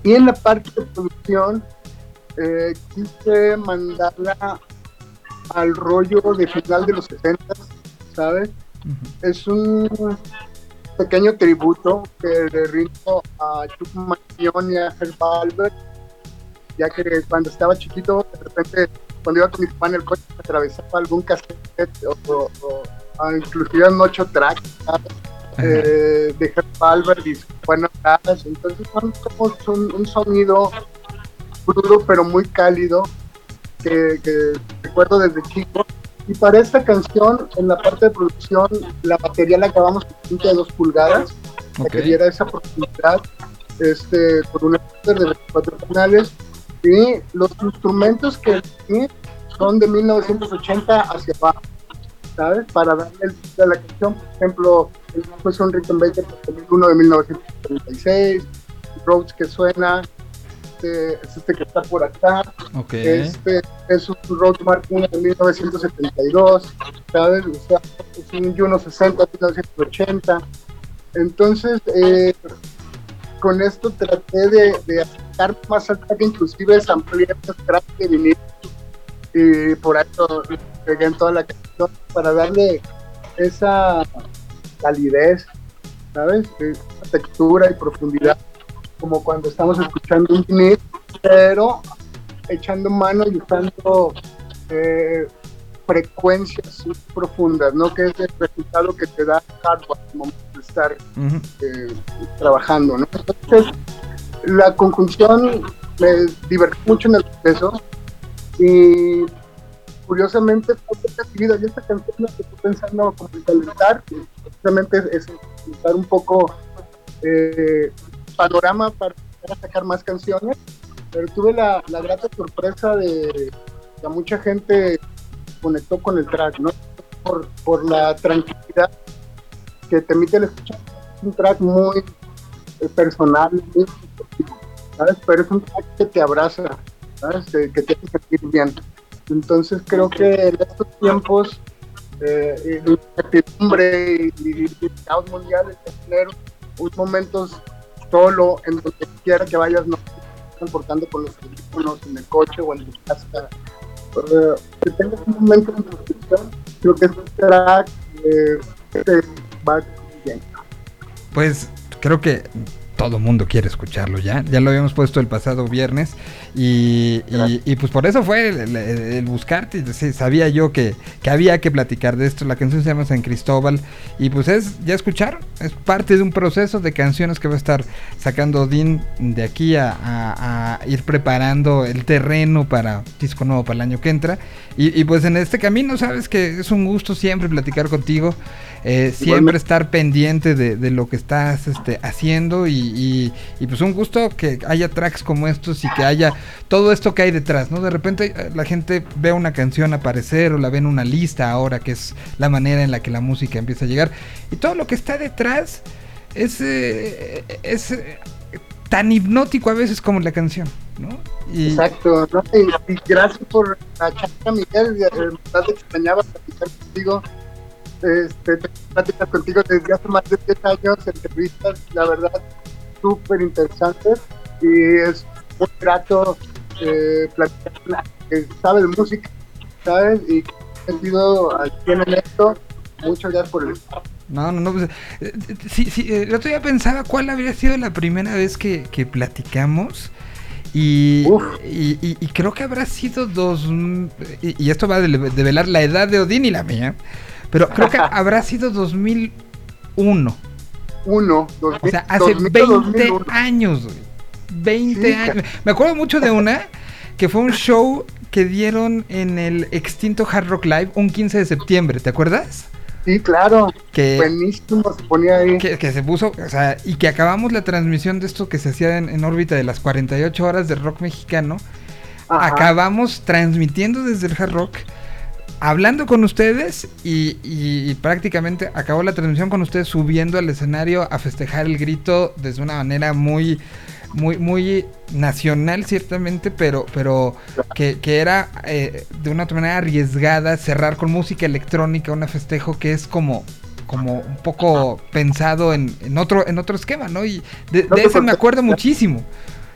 E: y en la parte de producción, eh, quise mandarla al rollo de final de los 60, ¿sabes? Es un pequeño tributo que le rindo a Chuck Mannion y a Herb Albert, ya que cuando estaba chiquito, de repente, cuando iba con mi papá en el coche, atravesaba algún cassette o, o- o- ah, inclusive un 8 track, eh, de Herb Albert y bueno, entonces son como un, un sonido crudo pero muy cálido que, que recuerdo desde chico y para esta canción en la parte de producción la batería la acabamos con cinta de 2 pulgadas para que diera esa profundidad este, por un speaker de 24 canales y los instrumentos que son de 1980 hacia abajo ¿sabes? Para darle el a la canción, por ejemplo, el bajo es un Rickenbacker 2001 de 1936, Rhodes que suena, este, es este que está por acá, este es un Rhodes Mark I de 1972, ¿sabes? O sea, es un Juno 60 de 1980. Entonces, eh, con esto traté de, de acercar más al track, inclusive de vinil y por eso lo pegué en toda la canción para darle esa calidez, ¿sabes? Esa textura y profundidad, como cuando estamos escuchando un vinil, pero echando mano y usando eh, frecuencias profundas, ¿no? Que es el resultado que te da hardware al momento de estar eh, trabajando, ¿no? Entonces, la conjunción me divertí mucho en el proceso y curiosamente fue. Y esta canción la que estoy pensando como en calentar, precisamente es, es un poco eh, panorama para sacar más canciones, pero tuve la, la grata sorpresa de que mucha gente conectó con el track, ¿no? Por, por la tranquilidad que te emite el escuchar. Es un track muy eh, personal, muy ¿sabes? Pero es un track que te abraza, ¿sabes? Que, te hace sentir bien. Entonces creo que en estos tiempos eh, de incertidumbre y, y, y caos mundial, el tener unos momentos solo en donde quiera que vayas, no comportando con los teléfonos en el coche o en tu casa. Que tengas un momento de introspección, creo que este track eh, te va bien.
A: Pues creo que todo mundo quiere escucharlo ya. Ya lo habíamos puesto el pasado viernes. Y, y- y, pues por eso fue el, el- el buscarte. Sí, sabía yo que, que había que platicar de esto. La canción se llama San Cristóbal. Y pues es, ya escucharon, es parte de un proceso de canciones que va a estar sacando Odín de aquí a, a- a ir preparando el terreno para disco nuevo para el año que entra. Y, y pues en este camino, sabes que es un gusto siempre platicar contigo. eh, siempre estar pendiente de, de lo que estás este, haciendo y, y- pues un gusto que haya tracks como estos y que haya todo esto que hay detrás, ¿no? De repente eh, la gente ve una canción aparecer o la ve en una lista ahora, que es la manera en la que la música empieza a llegar. Y todo lo que está detrás es, eh, es eh, tan hipnótico a veces como la canción, ¿no? Y,
E: Exacto, ¿no? y, gracias por la charla, Miguel. Verdad extrañaba platicar contigo. Este, te- platicar contigo desde hace más de 10 años, entrevistas, la verdad, súper interesantes. Y es muy grato eh, platicar que sabe de música, ¿sabes? Y que ha sentido al 100 en esto. Muchas gracias por el
A: No, no, no. Pues, eh, sí, sí, eh, el otro día pensaba cuál habría sido la primera vez que, que platicamos. Y, y, y- y creo que habrá sido dos. Y, esto va a develar la edad de Odín y la mía. Pero creo que habrá sido 2001.
E: Uno,
A: O sea, hace
E: 2000,
A: 20
E: 2001.
A: años. güey. 20
E: Sí,
A: años. Me acuerdo mucho de una que fue un show que dieron en el extinto Hard Rock Live un 15 de septiembre. ¿Te acuerdas?
E: Sí, claro.
A: Que,
E: Buenísimo, se ponía ahí.
A: que, que se puso, o sea, y que acabamos la transmisión de esto que se hacía en, en órbita de las 48 horas de rock mexicano.
E: Ajá.
A: Acabamos transmitiendo desde el Hard Rock, hablando con ustedes y, y- y prácticamente acabó la transmisión con ustedes subiendo al escenario a festejar el grito desde una manera muy, muy, muy nacional ciertamente, pero, pero que, que era eh, de una manera arriesgada cerrar con música electrónica, un festejo que es como como un poco pensado en, en otro en otro esquema, ¿no? Y de, de ese me acuerdo muchísimo,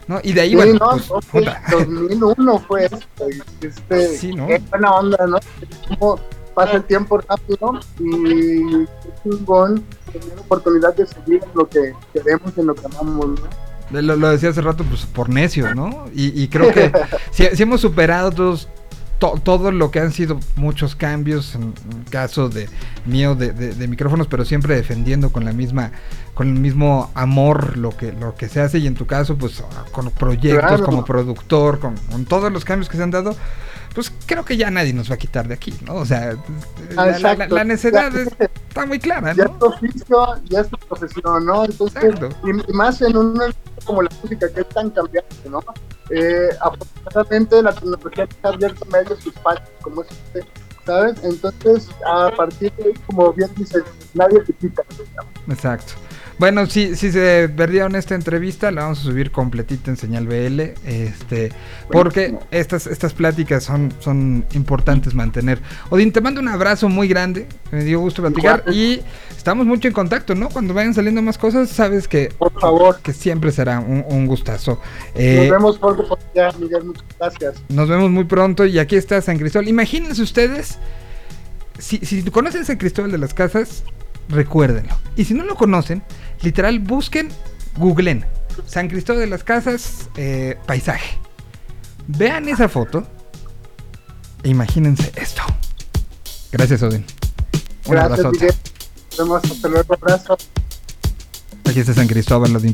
A: ¿no? Y de ahí,
E: Sí,
A: bueno,
E: no,
A: pues,
E: sí, 2001 fue esto, y, este,
A: Sí, ¿no?
E: qué buena onda, ¿no? Cómo pasa el tiempo rápido y qué chingón tener la oportunidad de seguir en lo que queremos y en lo que amamos, ¿no?
A: Lo, lo decía hace rato, pues por necio, ¿no? Y, y creo que si, hemos superado todos, to- todo lo que han sido muchos cambios, en, en caso de mío de, de- de micrófonos, pero siempre defendiendo con la misma, con el mismo amor lo que, lo que se hace, y en tu caso, pues con proyectos,
E: Claro.
A: como productor, con, con todos los cambios que se han dado. Pues creo que ya nadie nos va a quitar de aquí, ¿no? O sea, la, la- la- necesidad
E: Ya-
A: es- está muy clara,
E: Ya
A: ¿no?
E: es tu oficio, ya es tu profesión, ¿no? Entonces, y, y más en un como la música que es tan cambiante, ¿no? Eh, afortunadamente la tecnología te ha abierto medios y espacios como este, ¿sabes? Entonces, a partir de ahí, como bien dices, nadie te quita.
A: Exacto. Bueno, si, si se perdieron esta entrevista, la vamos a subir completita en señal BL, este, porque estas, estas pláticas son, son importantes mantener. Odín, te mando un abrazo muy grande, me dio gusto platicar
E: Igual.
A: y estamos mucho en contacto, ¿no? Cuando vayan saliendo más cosas, sabes que,
E: Por favor,
A: que siempre será un, un gustazo.
E: nos
A: Eh,
E: vemos pronto por allá, Miguel, muchas gracias.
A: nos vemos muy pronto y aquí está San Cristóbal. Imagínense ustedes, si, si conocen San Cristóbal de las Casas, recuérdenlo. Y si no lo conocen, literal busquen, googlen San Cristóbal de las Casas, eh, paisaje. Vean esa foto e imagínense esto. Gracias, Odin. Un
E: Gracias. Miguel. Nos vemos, hasta luego, abrazo.
A: Aquí está San Cristóbal, los de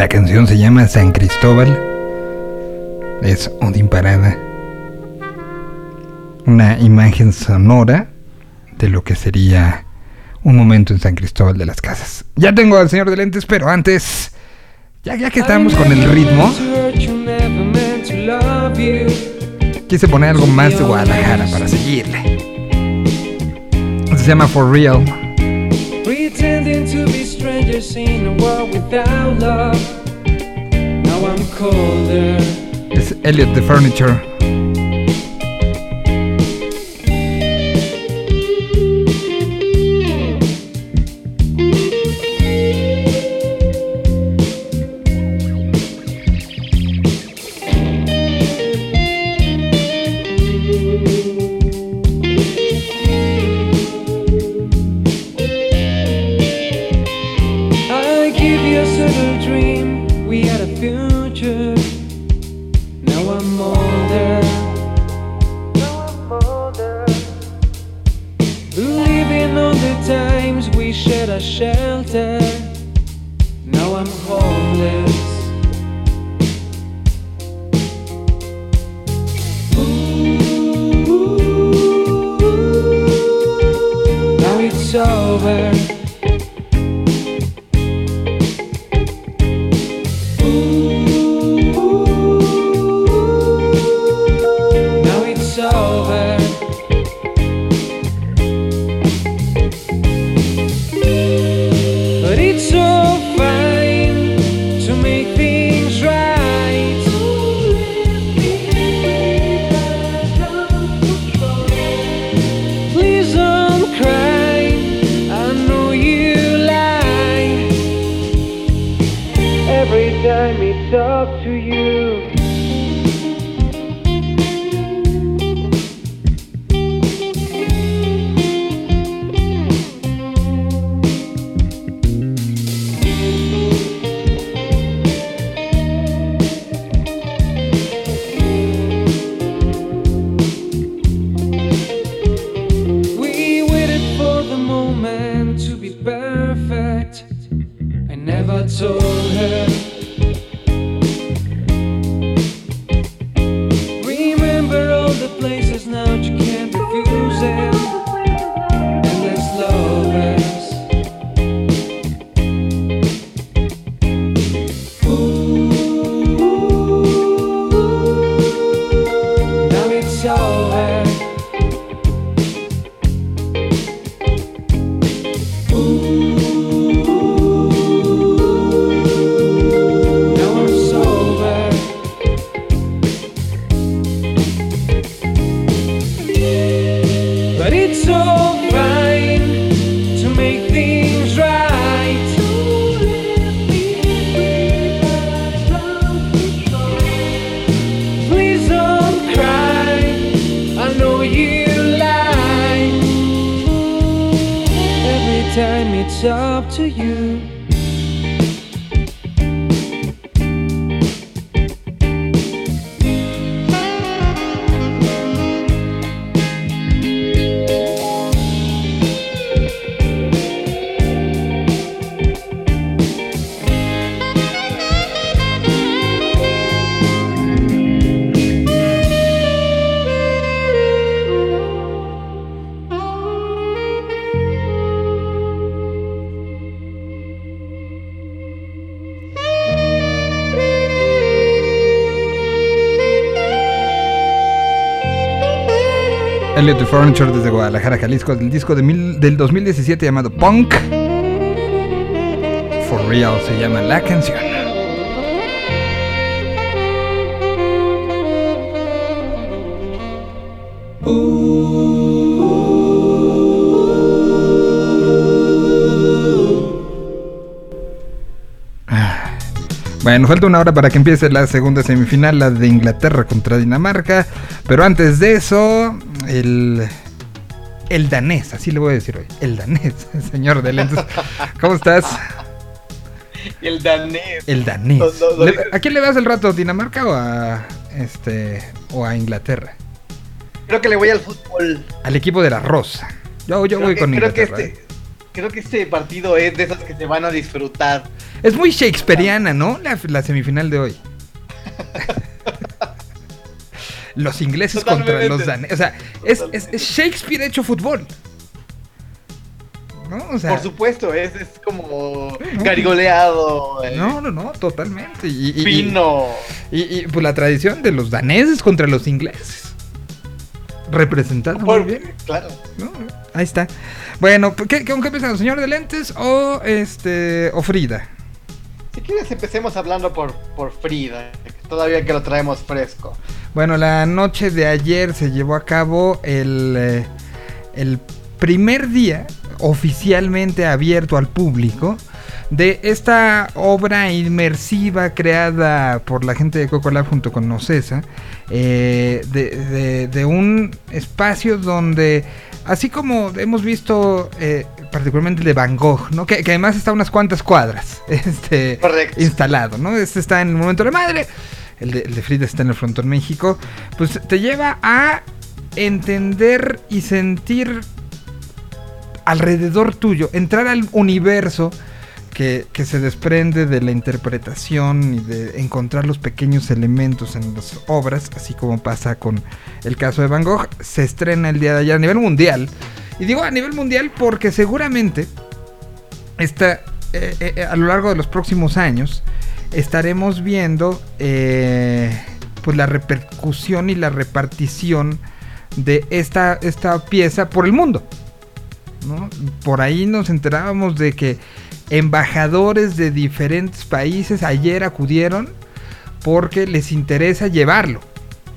A: La canción se llama San Cristóbal. Es Odín Parada. Una imagen sonora de lo que sería un momento en San Cristóbal de las Casas. Ya tengo al señor de lentes, pero antes, ya, ya que estamos con el ritmo, quise poner algo más de Guadalajara para seguirle. Se llama For Real.
F: Strangers in a world without love. Now I'm colder.
A: Es Elliot the Furniture. Elliot Furniture desde Guadalajara, Jalisco, del disco del 2017 llamado Punk. For Real se llama la canción. Ah. Bueno, falta una hora para que empiece la segunda semifinal, la de Inglaterra contra Dinamarca. Pero antes de eso, el, el danés, así le voy a decir hoy. El danés, señor de lentes. ¿Cómo estás?
G: El danés.
A: El danés. ¿A quién le das el rato? ¿A Dinamarca o a este o a Inglaterra?
G: Creo que le voy al fútbol.
A: Al equipo de la Rosa. Yo, yo
G: creo
A: voy
G: que,
A: con
G: creo que
A: Inglaterra.
G: este, creo que este partido es de esos que se van a disfrutar.
A: Es muy shakespeariana, ¿no? La, la semifinal de hoy. Los ingleses contra los daneses. O sea, es, es- es Shakespeare hecho fútbol. ¿No? O sea,
G: Por supuesto, es, es como garigoleado, eh,
A: no, no, no, totalmente. Y, y- y-
G: fino.
A: Y, y, pues la tradición de los daneses contra los ingleses. Representado muy
G: Por-
A: bien.
G: Claro.
A: ¿no? Ahí está. Bueno, ¿qué, qué, ¿con qué? ¿Señor de lentes o este o Frida?
G: Si quieres empecemos hablando por, por Frida, todavía que lo traemos fresco.
A: Bueno, la noche de ayer se llevó a cabo el, eh, el primer día oficialmente abierto al público de esta obra inmersiva creada por la gente de Coco Lab junto con Nocesa, eh, de, de- de un espacio donde, así como hemos visto eh, particularmente el de Van Gogh, ¿no? que, que además está a unas cuantas cuadras este,
G: Correcto.
A: instalado, ¿no? este está en el momento de la madre, el de, el de Frida está en el frontón México, pues te lleva a entender y sentir alrededor tuyo, entrar al universo que, que se desprende de la interpretación y de encontrar los pequeños elementos en las obras, así como pasa con el caso de Van Gogh, se estrena el día de ayer a nivel mundial. Y digo a nivel mundial porque seguramente esta, eh, eh, a lo largo de los próximos años estaremos viendo eh, pues la repercusión y la repartición de esta, esta pieza por el mundo. Por ahí nos enterábamos de que embajadores de diferentes países ayer acudieron porque les interesa llevarlo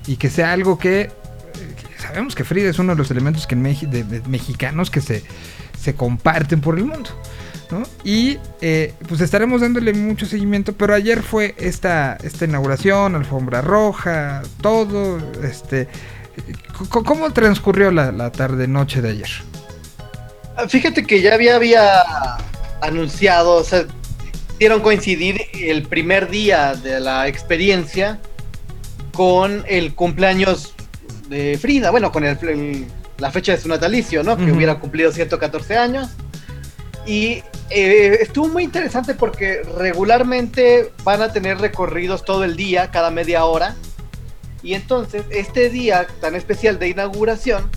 A: y que sea algo que, sabemos que Frida es uno de los elementos que mexicanos que se, se comparten por el mundo. ¿No? Y eh, pues estaremos dándole mucho seguimiento, pero ayer fue esta, esta inauguración, alfombra roja, todo, este... ¿Cómo transcurrió la, la tarde-noche de ayer?
G: Ah, Fíjate que ya había, había anunciado, o sea, dieron coincidir el primer día de la experiencia con el cumpleaños de Frida, bueno, con el, el- la fecha de su natalicio, ¿no? Que hubiera cumplido 114 años. Y eh, estuvo muy interesante porque regularmente van a tener recorridos todo el día, cada media hora. Y entonces, este día tan especial de inauguración,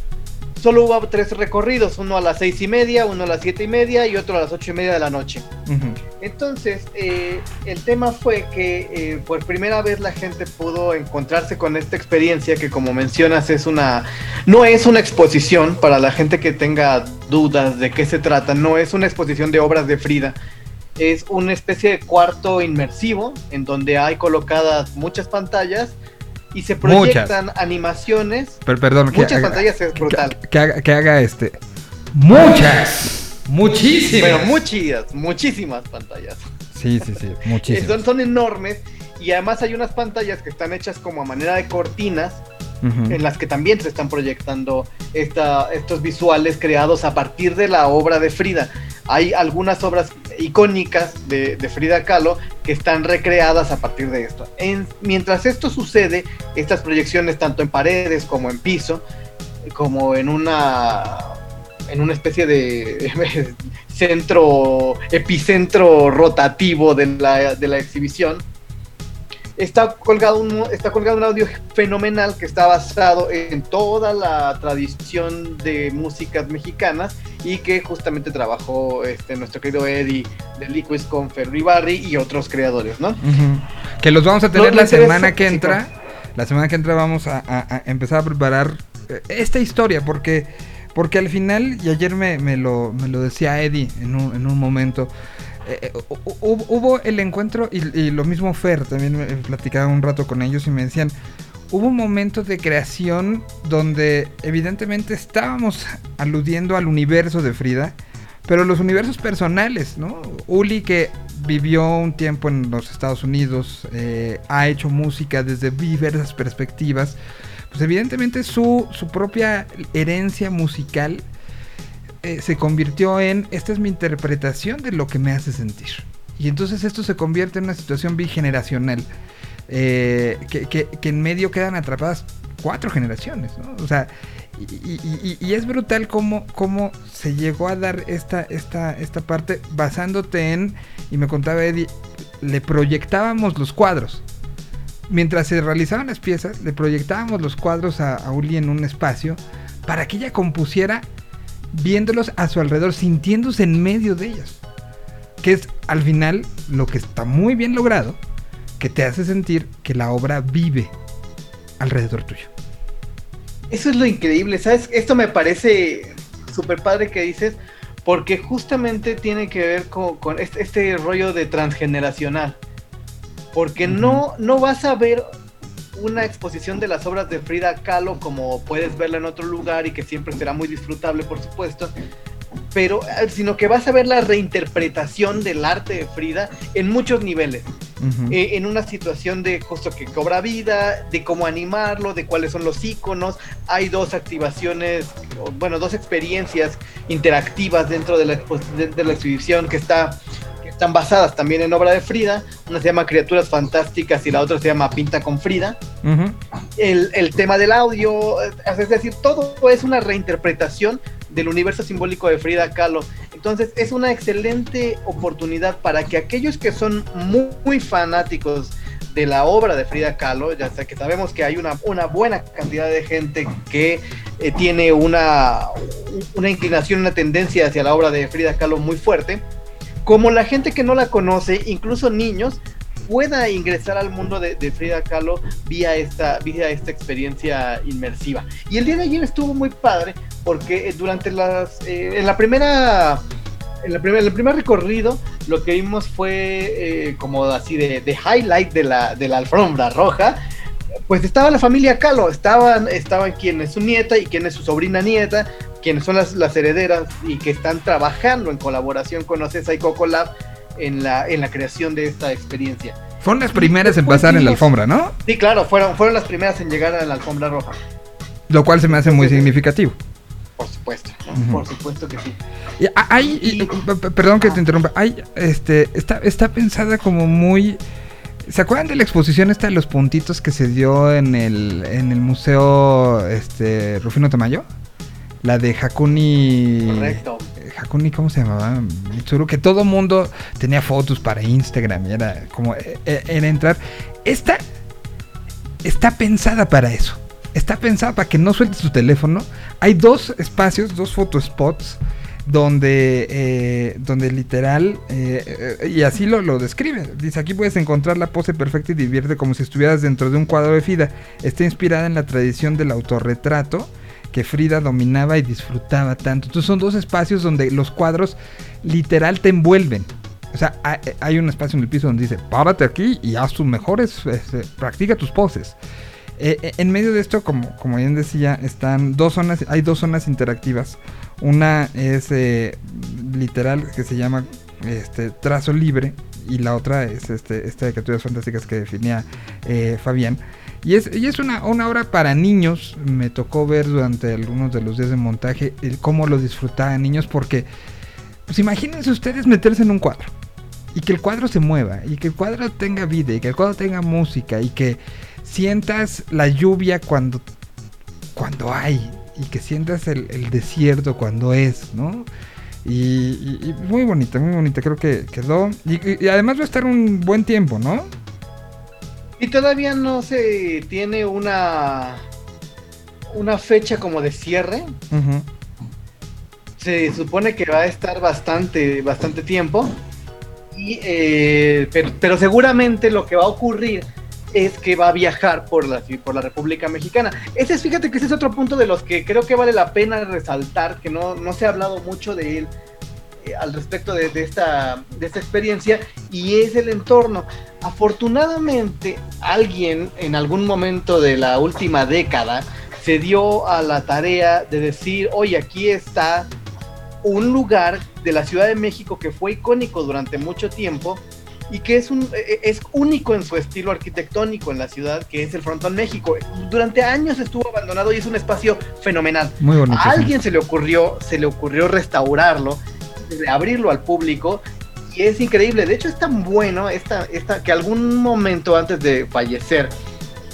G: solo hubo tres recorridos, uno a las seis y media, uno a las siete y media y otro a las ocho y media de la noche. Entonces, eh, el tema fue que eh, por primera vez la gente pudo encontrarse con esta experiencia que como mencionas es una, no es una exposición para la gente que tenga dudas de qué se trata, no es una exposición de obras de Frida, es una especie de cuarto inmersivo en donde hay colocadas muchas pantallas y se
A: Muchas.
G: proyectan animaciones,
A: Per- perdón, que
G: muchas
A: haga-
G: pantallas es brutal.
A: Que, que haga, que haga este... Muchas, muchísimas.
G: Pero muchas, muchísimas pantallas.
A: Sí, sí, sí, muchísimas.
G: Son, son enormes y además hay unas pantallas que están hechas como a manera de cortinas En las que también se están proyectando esta, estos visuales creados a partir de la obra de Frida. Hay algunas obras icónicas de, de Frida Kahlo que están recreadas a partir de esto. En- mientras esto sucede, estas proyecciones tanto en paredes como en piso, como en una en una especie de centro epicentro rotativo de la, de la exhibición está colgado un está colgado un audio fenomenal que está basado en toda la tradición de músicas mexicanas y que justamente trabajó este nuestro querido Eddie de Liquid con Ferry Barry y otros creadores, ¿no?
A: Que los vamos a tener la semana que
G: sí,
A: entra. La semana que entra vamos a, a- a empezar a preparar eh, esta historia porque porque al final y ayer me, me lo, me lo decía Eddie en un, en un momento. Eh, eh, hu- hu- hubo el encuentro y, lo mismo Fer, también me- platicaba un rato con ellos y me decían, hubo un momento de creación donde evidentemente estábamos aludiendo al universo de Frida, pero los universos personales, ¿no? Uli que vivió un tiempo en los Estados Unidos, eh, ha hecho música desde diversas perspectivas, pues evidentemente su, su propia herencia musical eh, se convirtió en, esta es mi interpretación de lo que me hace sentir. Y entonces esto se convierte en una situación bigeneracional, eh, que, en medio quedan atrapadas cuatro generaciones, ¿no? O sea, y es brutal cómo, cómo se llegó a dar esta, esta, esta parte basándote en, y me contaba Eddie, le proyectábamos los cuadros. Mientras se realizaban las piezas, le proyectábamos los cuadros a, a Uli en un espacio para que ella compusiera viéndolos a su alrededor, sintiéndose en medio de ellos. Que es al final lo que está muy bien logrado, que te hace sentir que la obra vive alrededor tuyo.
G: Eso es lo increíble, ¿sabes? Esto me parece súper padre que dices, porque justamente tiene que ver con, con este, este rollo de transgeneracional. Porque no, no vas a ver una exposición de las obras de Frida Kahlo como puedes verla en otro lugar y que siempre será muy disfrutable, por supuesto. Pero, eh, sino que vas a ver la reinterpretación del arte de Frida en muchos niveles eh, en una situación de justo que cobra vida, de cómo animarlo, de cuáles son los iconos. Hay dos activaciones, bueno, dos experiencias interactivas dentro de la, de, de la exhibición que está están basadas también en obra de Frida. Una se llama Criaturas Fantásticas y la otra se llama Pinta con Frida. El, el tema del audio, eh, es decir, todo es una reinterpretación del universo simbólico de Frida Kahlo. Entonces es una excelente oportunidad para que aquellos que son muy, muy fanáticos de la obra de Frida Kahlo, ya sea que sabemos que hay una, una buena cantidad de gente que eh, tiene una, una inclinación, una tendencia hacia la obra de Frida Kahlo muy fuerte, como la gente que no la conoce, incluso niños, pueda ingresar al mundo de, Frida Kahlo vía esta, vía esta experiencia inmersiva. Y el día de ayer estuvo muy padre porque eh, durante las, eh, en la primera, en, la primer, el primer recorrido lo que vimos fue eh, como así de, de highlight de la, de la alfombra roja. Pues estaba la familia Kahlo, estaban, estaban quien es su nieta y quien es su sobrina nieta, quienes son las, las herederas y que están trabajando en colaboración con Ocesa y Coco Lab en la, en la creación de esta experiencia.
A: Fueron las primeras en pasar en la alfombra, ¿no?
G: Sí, claro, fueron, fueron las primeras en llegar a la alfombra roja.
A: Lo cual se me hace muy significativo.
G: Por supuesto, por supuesto que sí.
A: Y hay, y- perdón que te interrumpa, hay, este, está, está pensada como muy... ¿Se acuerdan de la exposición esta de los puntitos que se dio en el, en el museo este, Rufino Tamayo? La de Hakuni...
G: Correcto.
A: Hakuni, ¿cómo se llamaba? Mitsuru, que todo mundo tenía fotos para Instagram y era como... eh, eh, Era entrar... Esta está pensada para eso. Está pensada para que no sueltes tu teléfono. Hay dos espacios, dos photospots donde, eh, donde literal, eh, eh, y así lo, lo describe. Dice, aquí puedes encontrar la pose perfecta y divierte como si estuvieras dentro de un cuadro de Frida. Está inspirada en la tradición del autorretrato que Frida dominaba y disfrutaba tanto. Entonces son dos espacios donde los cuadros literal te envuelven. O sea, hay, un espacio en el piso donde dice, párate aquí y haz tus mejores, este, practica tus poses. En medio de esto, como, como bien decía, están dos zonas, hay dos zonas interactivas. Una es eh, literal que se llama este trazo libre y la otra es este, esta de criaturas fantásticas que definía eh, Fabián. Y es, y es una, una obra para niños. Me tocó ver durante algunos de los días de montaje cómo lo disfrutaban niños porque, pues imagínense ustedes meterse en un cuadro y que el cuadro se mueva y que el cuadro tenga vida y que el cuadro tenga música y que sientas la lluvia cuando cuando hay y que sientas el, el desierto cuando es, ¿no? Y, y- y muy bonita, muy bonita, creo que quedó. Y, y- además va a estar un buen tiempo, ¿no?
G: Y todavía no se tiene una una fecha como de cierre. Se supone que va a estar bastante, bastante tiempo. Y, eh, pero, pero seguramente lo que va a ocurrir es que va a viajar por la, por la República Mexicana. Ese es, fíjate que ese es otro punto de los que creo que vale la pena resaltar, que no, no se ha hablado mucho de él eh, al respecto de, de esta, de esta experiencia, y es el entorno. Afortunadamente, alguien en algún momento de la última década se dio a la tarea de decir, oye, aquí está un lugar de la Ciudad de México que fue icónico durante mucho tiempo y que es, un, eh, es único en su estilo arquitectónico en la ciudad, que es el Frontón México. Durante años estuvo abandonado y es un espacio fenomenal.
A: Muy bonito.
G: A
A: sí.
G: alguien se le ocurrió, se le ocurrió restaurarlo, abrirlo al público y es increíble. De hecho es tan bueno esta, esta, que algún momento antes de fallecer,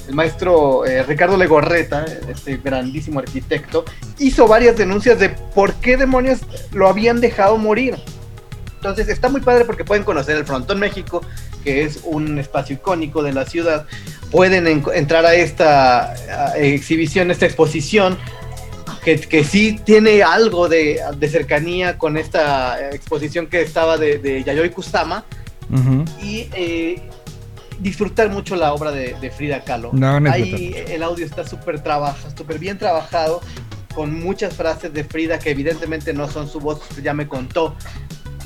G: el maestro eh, Ricardo Legorreta, este grandísimo arquitecto, hizo varias denuncias de por qué demonios lo habían dejado morir. Entonces está muy padre porque pueden conocer el Frontón México, que es un espacio icónico de la ciudad. Pueden en- entrar a esta a, exhibición, esta exposición, que, que sí tiene algo de, de cercanía con esta eh, exposición que estaba de, de Yayoi Kusama. Y eh, disfrutar mucho la obra de, de Frida Kahlo.
A: Van a
G: Ahí el audio está súper trabajado, súper bien trabajado, con muchas frases de Frida que evidentemente no son su voz, ya me contó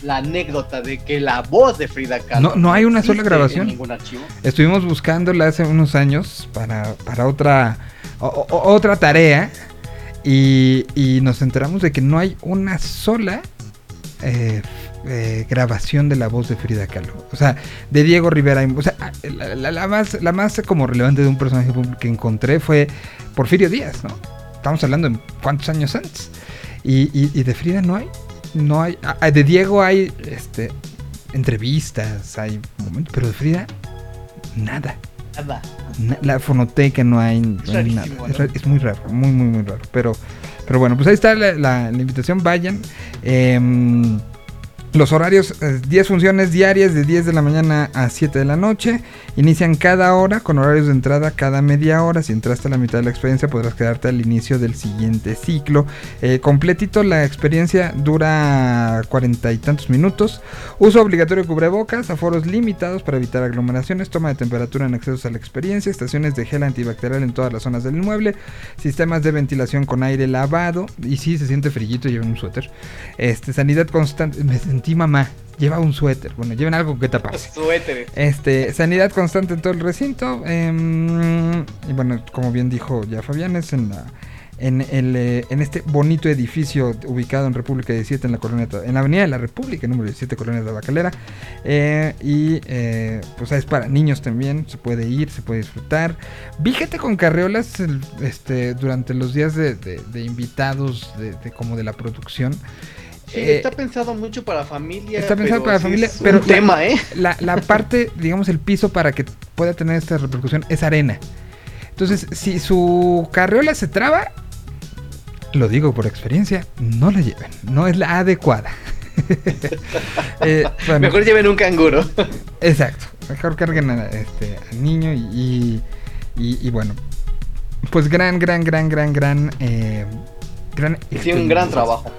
G: la anécdota de que la voz de Frida Kahlo
A: No- no hay una sola grabación.
G: en ningún archivo.
A: Estuvimos buscándola hace unos años para, para otra, o- o- otra tarea y, y nos enteramos de que no hay una sola eh, eh, grabación de la voz de Frida Kahlo. O sea, de Diego Rivera. O sea, la, la- la más, la más como relevante de un personaje público que encontré fue Porfirio Díaz, ¿no? Estamos hablando de cuántos años antes. Y, y- y de Frida no hay. No hay. de Diego hay este, entrevistas, hay momentos, pero de Frida, nada.
G: Nada.
A: Na- La fonoteca no hay, no hay nada.
G: ¿no?
A: Es, muy raro, muy, muy, muy raro. Pero, pero bueno, pues ahí está la, la- la invitación. Vayan. Em, los horarios, eh, 10 funciones diarias de 10 de la mañana a 7 de la noche. Inician cada hora con horarios de entrada cada media hora. Si entraste a la mitad de la experiencia podrás quedarte al inicio del siguiente ciclo. Eh, completito, la experiencia dura cuarenta y tantos minutos. Uso obligatorio de cubrebocas, aforos limitados para evitar aglomeraciones, toma de temperatura en accesos a la experiencia, estaciones de gel antibacterial en todas las zonas del inmueble, sistemas de ventilación con aire lavado. Y si se siente frillito, lleven un suéter. Este, sanidad constante. Me sentí mamá. Lleva un suéter. Bueno, lleven algo que taparse.
G: Suéteres.
A: Este, sanidad constante en todo el recinto. em, y bueno, como bien dijo ya Fabián, es en la, en, el, eh, en este bonito edificio ubicado en República 17 en la colonia en la Avenida de la República, número 17, colonia de Bacalera. Eh, y eh, pues es para niños también, se puede ir, se puede disfrutar. Gente con carreolas este, durante los días de, de- de invitados de, de como de la producción.
G: Sí,
A: Eh,
G: está pensado mucho para familia.
A: está pensado para
G: sí
A: familia,
G: es
A: pero
G: un
A: la-
G: tema, ¿eh?
A: la, la parte, digamos, el piso para que pueda tener esta repercusión es arena. Entonces, si su carriola se traba, lo digo por experiencia, no la lleven. No es la adecuada. Eh, bueno,
G: Mejor lleven un canguro.
A: Exacto. Mejor carguen a, este, al niño y, y, y- y bueno. Pues gran, gran, gran, gran, gran. eh, gran
G: Sí, un gran trabajo.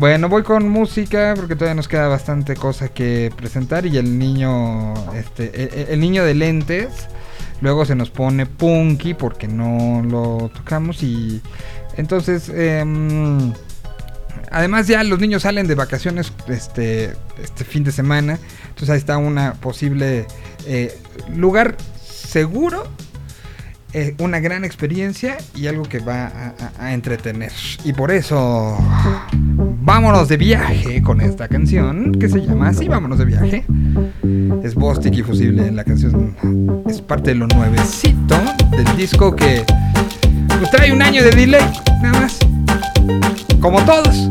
A: Bueno, voy con música porque todavía nos queda bastante cosa que presentar y el niño, este, el, el niño de lentes, luego se nos pone punky porque no lo tocamos y entonces, em, además ya los niños salen de vacaciones este, este fin de semana, entonces ahí está una posible eh, lugar seguro eh, una gran experiencia y algo que va a entretener. Y por eso, vámonos de viaje con esta canción que se llama así, vámonos de viaje. Es Bostic y Fusible, la canción es parte de lo nuevecito del disco que pues, trae un año de delay, nada más. Como todos.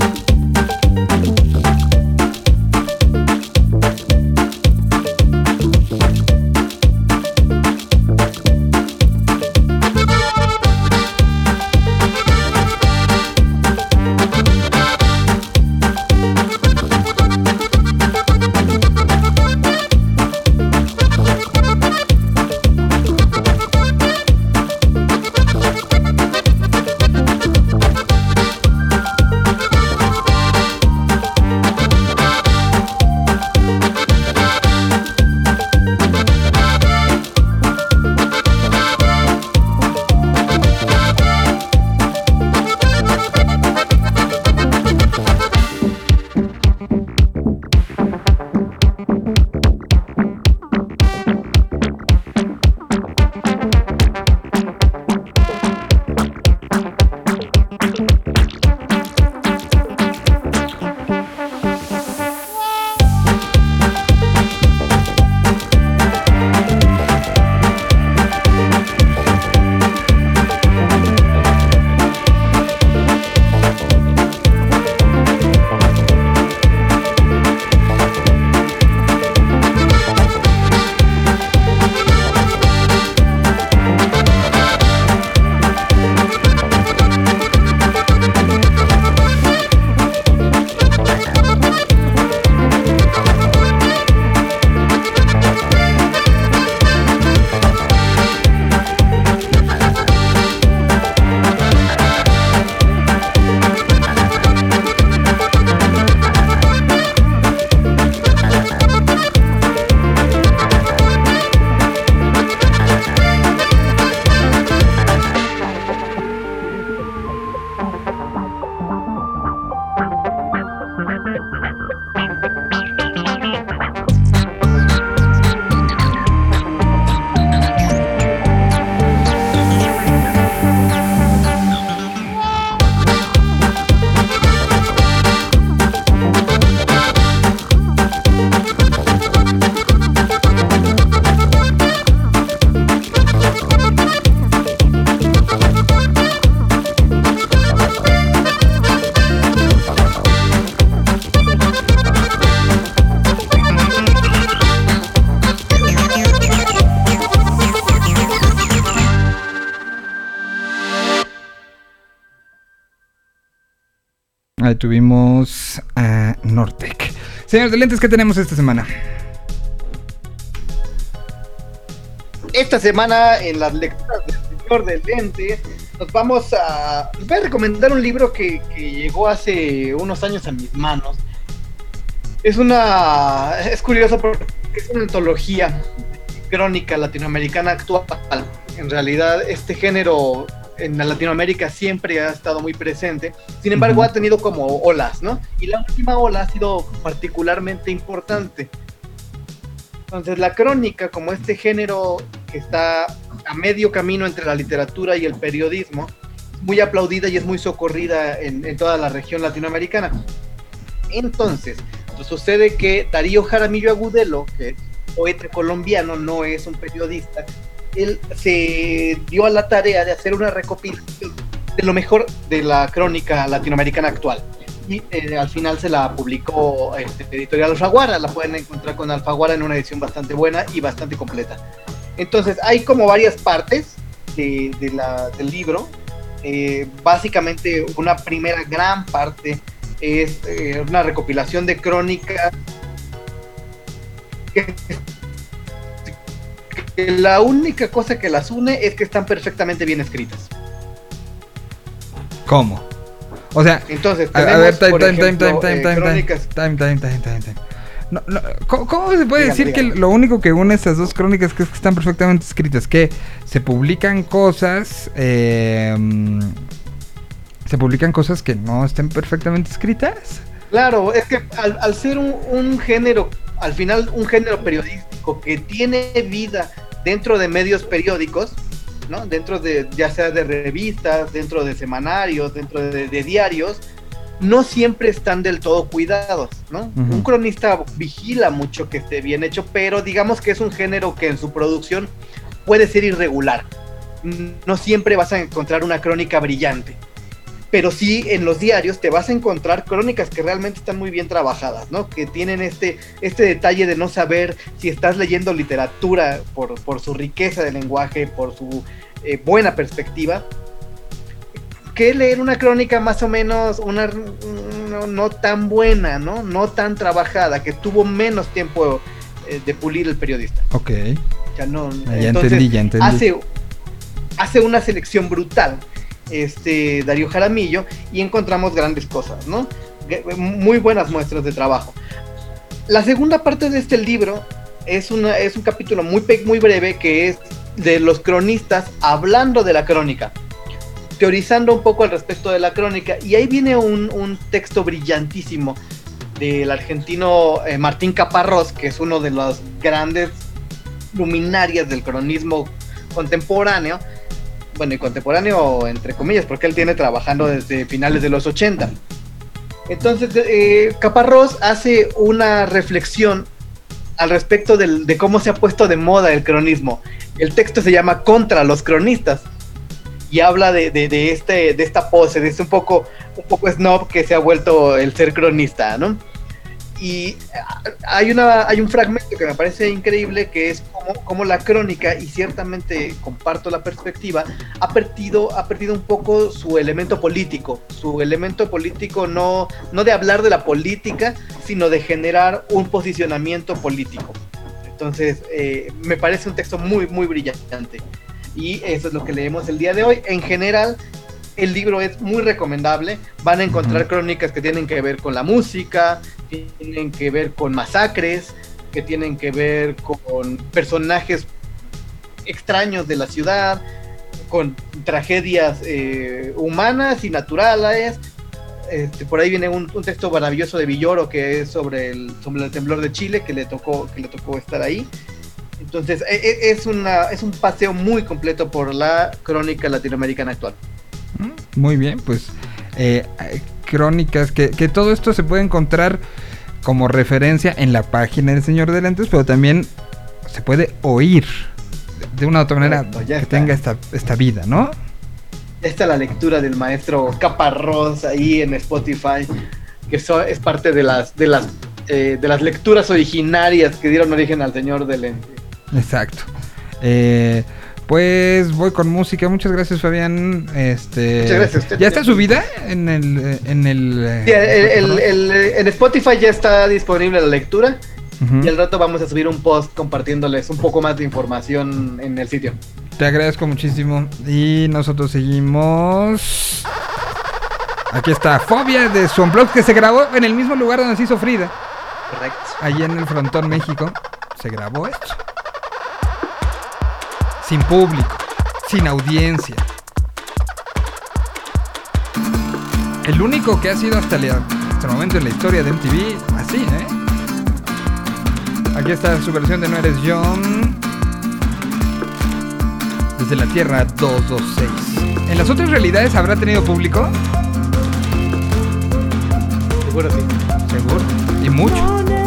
A: Tuvimos a Nortec. Señores de lentes, ¿qué tenemos esta semana?
G: Esta semana en las lecturas del señor del lente nos vamos a... Les voy a recomendar un libro que, que llegó hace unos años a mis manos. Es una... Es curioso porque es una antología crónica latinoamericana actual. En realidad este género en la Latinoamérica siempre ha estado muy presente. Sin embargo, ha tenido como olas, ¿no? Y la última ola ha sido particularmente importante. Entonces, la crónica, como este género que está a medio camino entre la literatura y el periodismo, muy aplaudida y es muy socorrida en, en toda la región latinoamericana. Entonces, pues sucede que Darío Jaramillo Agudelo, que es poeta colombiano, no es un periodista, él se dio a la tarea de hacer una recopilación de lo mejor de la crónica latinoamericana actual. Y eh, al final se la publicó este, Editorial Alfaguara, la pueden encontrar con Alfaguara en una edición bastante buena y bastante completa. Entonces, hay como varias partes de, del libro. Eh, básicamente, una primera gran parte es eh, una recopilación de crónicas que la única cosa que las une es que están perfectamente bien escritas.
A: ¿Cómo? O sea,
G: Entonces,
A: a, ver, time,
G: por
A: time, time,
G: ejemplo,
A: time, time,
G: eh,
A: time, time,
G: crónicas
A: time, time, time, time, time. No, no, ¿cómo, cómo se puede
G: Dígame,
A: decir que lo único que une estas dos crónicas que es que están perfectamente escritas? Que se publican cosas, eh, se publican cosas que no estén perfectamente escritas.
G: Claro, es que al, al ser un, un género, al final un género periodístico que tiene vida dentro de medios periódicos, ¿no? Dentro de, ya sea de revistas, dentro de semanarios, dentro de, de diarios, no siempre están del todo cuidados. Un cronista vigila mucho que esté bien hecho, pero digamos que es un género que en su producción puede ser irregular. No siempre vas a encontrar una crónica brillante pero sí en los diarios te vas a encontrar crónicas que realmente están muy bien trabajadas, ¿no? Que tienen este, este detalle de no saber si estás leyendo literatura por, por su riqueza de lenguaje, por su eh, buena perspectiva, que leer una crónica más o menos una no, no tan buena, ¿no? No tan trabajada, que tuvo menos tiempo eh, de pulir el periodista.
A: Ok,
G: sea, no,
A: Ah, ya
G: entonces,
A: entendí, ya entendí.
G: hace, hace una selección brutal este Darío Jaramillo y encontramos grandes cosas, ¿no? Muy buenas muestras de trabajo. La segunda parte de este libro es, una, es un capítulo muy, muy breve que es de los cronistas hablando de la crónica, teorizando un poco al respecto de la crónica y ahí viene un, un texto brillantísimo del argentino eh, Martín Caparrós, que es uno de los grandes luminarias del cronismo contemporáneo, bueno, y contemporáneo entre comillas, porque él tiene trabajando desde finales de los 80. Entonces, eh, Caparrós hace una reflexión al respecto de cómo se ha puesto de moda el cronismo. El texto se llama Contra los cronistas y habla de este, de esta pose, de este un poco, un poco snob que se ha vuelto el ser cronista, ¿no? Y ah, hay, una, hay un fragmento que me parece increíble que es como, como la crónica, y ciertamente comparto la perspectiva, ha perdido, ha perdido un poco su elemento político, su elemento político no, no de hablar de la política, sino de generar un posicionamiento político. Entonces, eh, me parece un texto muy, muy brillante. Y eso es lo que leemos el día de hoy. En general, el libro es muy recomendable. Van a encontrar crónicas que tienen que ver con la música, tienen que ver con masacres, que tienen que ver con personajes extraños de la ciudad, con tragedias eh, humanas y naturales. Este, por ahí viene un, texto maravilloso de Villoro que es sobre el, sobre el temblor de Chile, que le tocó, que le tocó estar ahí. Entonces, e- e- es, una, es un paseo muy completo por la crónica latinoamericana actual.
A: Mm, Muy bien, pues eh, crónicas, que, que todo esto se puede encontrar como referencia en la página del Señor de Lentes, pero también se puede oír de una u otra manera
G: Correcto,
A: que
G: está.
A: tenga esta, esta vida, ¿no?
G: Esta es la lectura del maestro Caparrós ahí en Spotify, que eso es parte de las, de las, eh, de las lecturas originarias que dieron origen al Señor del Lente.
A: Exacto. Eh, pues voy con música. Muchas gracias, Fabián. Este,
G: Muchas gracias usted.
A: ¿Ya está subida en el... eh, En el, eh,
G: Sí, el- en Spotify ya está disponible la lectura y al rato vamos a subir un post compartiéndoles un poco más de información en el sitio.
A: Te agradezco muchísimo. Y nosotros seguimos. Aquí está, Fobia de su que se grabó en el mismo lugar donde se hizo Frida.
G: Correcto.
A: Allí en el Frontón, México. Se grabó esto. Sin público, sin audiencia. El único que ha sido hasta, el momento en la historia de MTV así, ¿eh? Aquí está su versión de No Eres John. Desde la Tierra 226. ¿En las otras realidades habrá tenido público?
G: Seguro sí.
A: Seguro. Y mucho.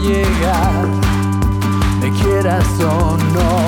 F: llegas, me quieras o no.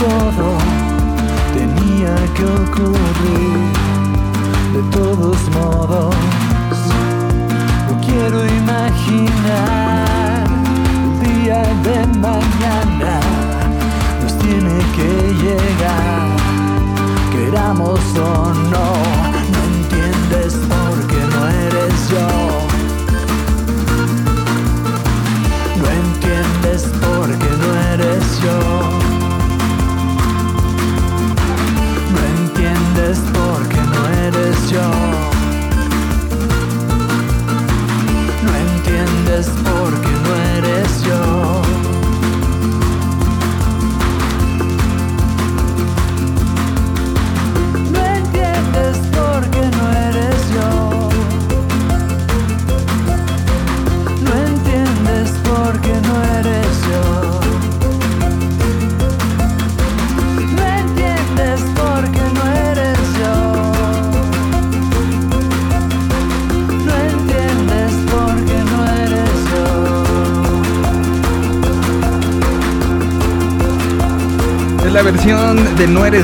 F: for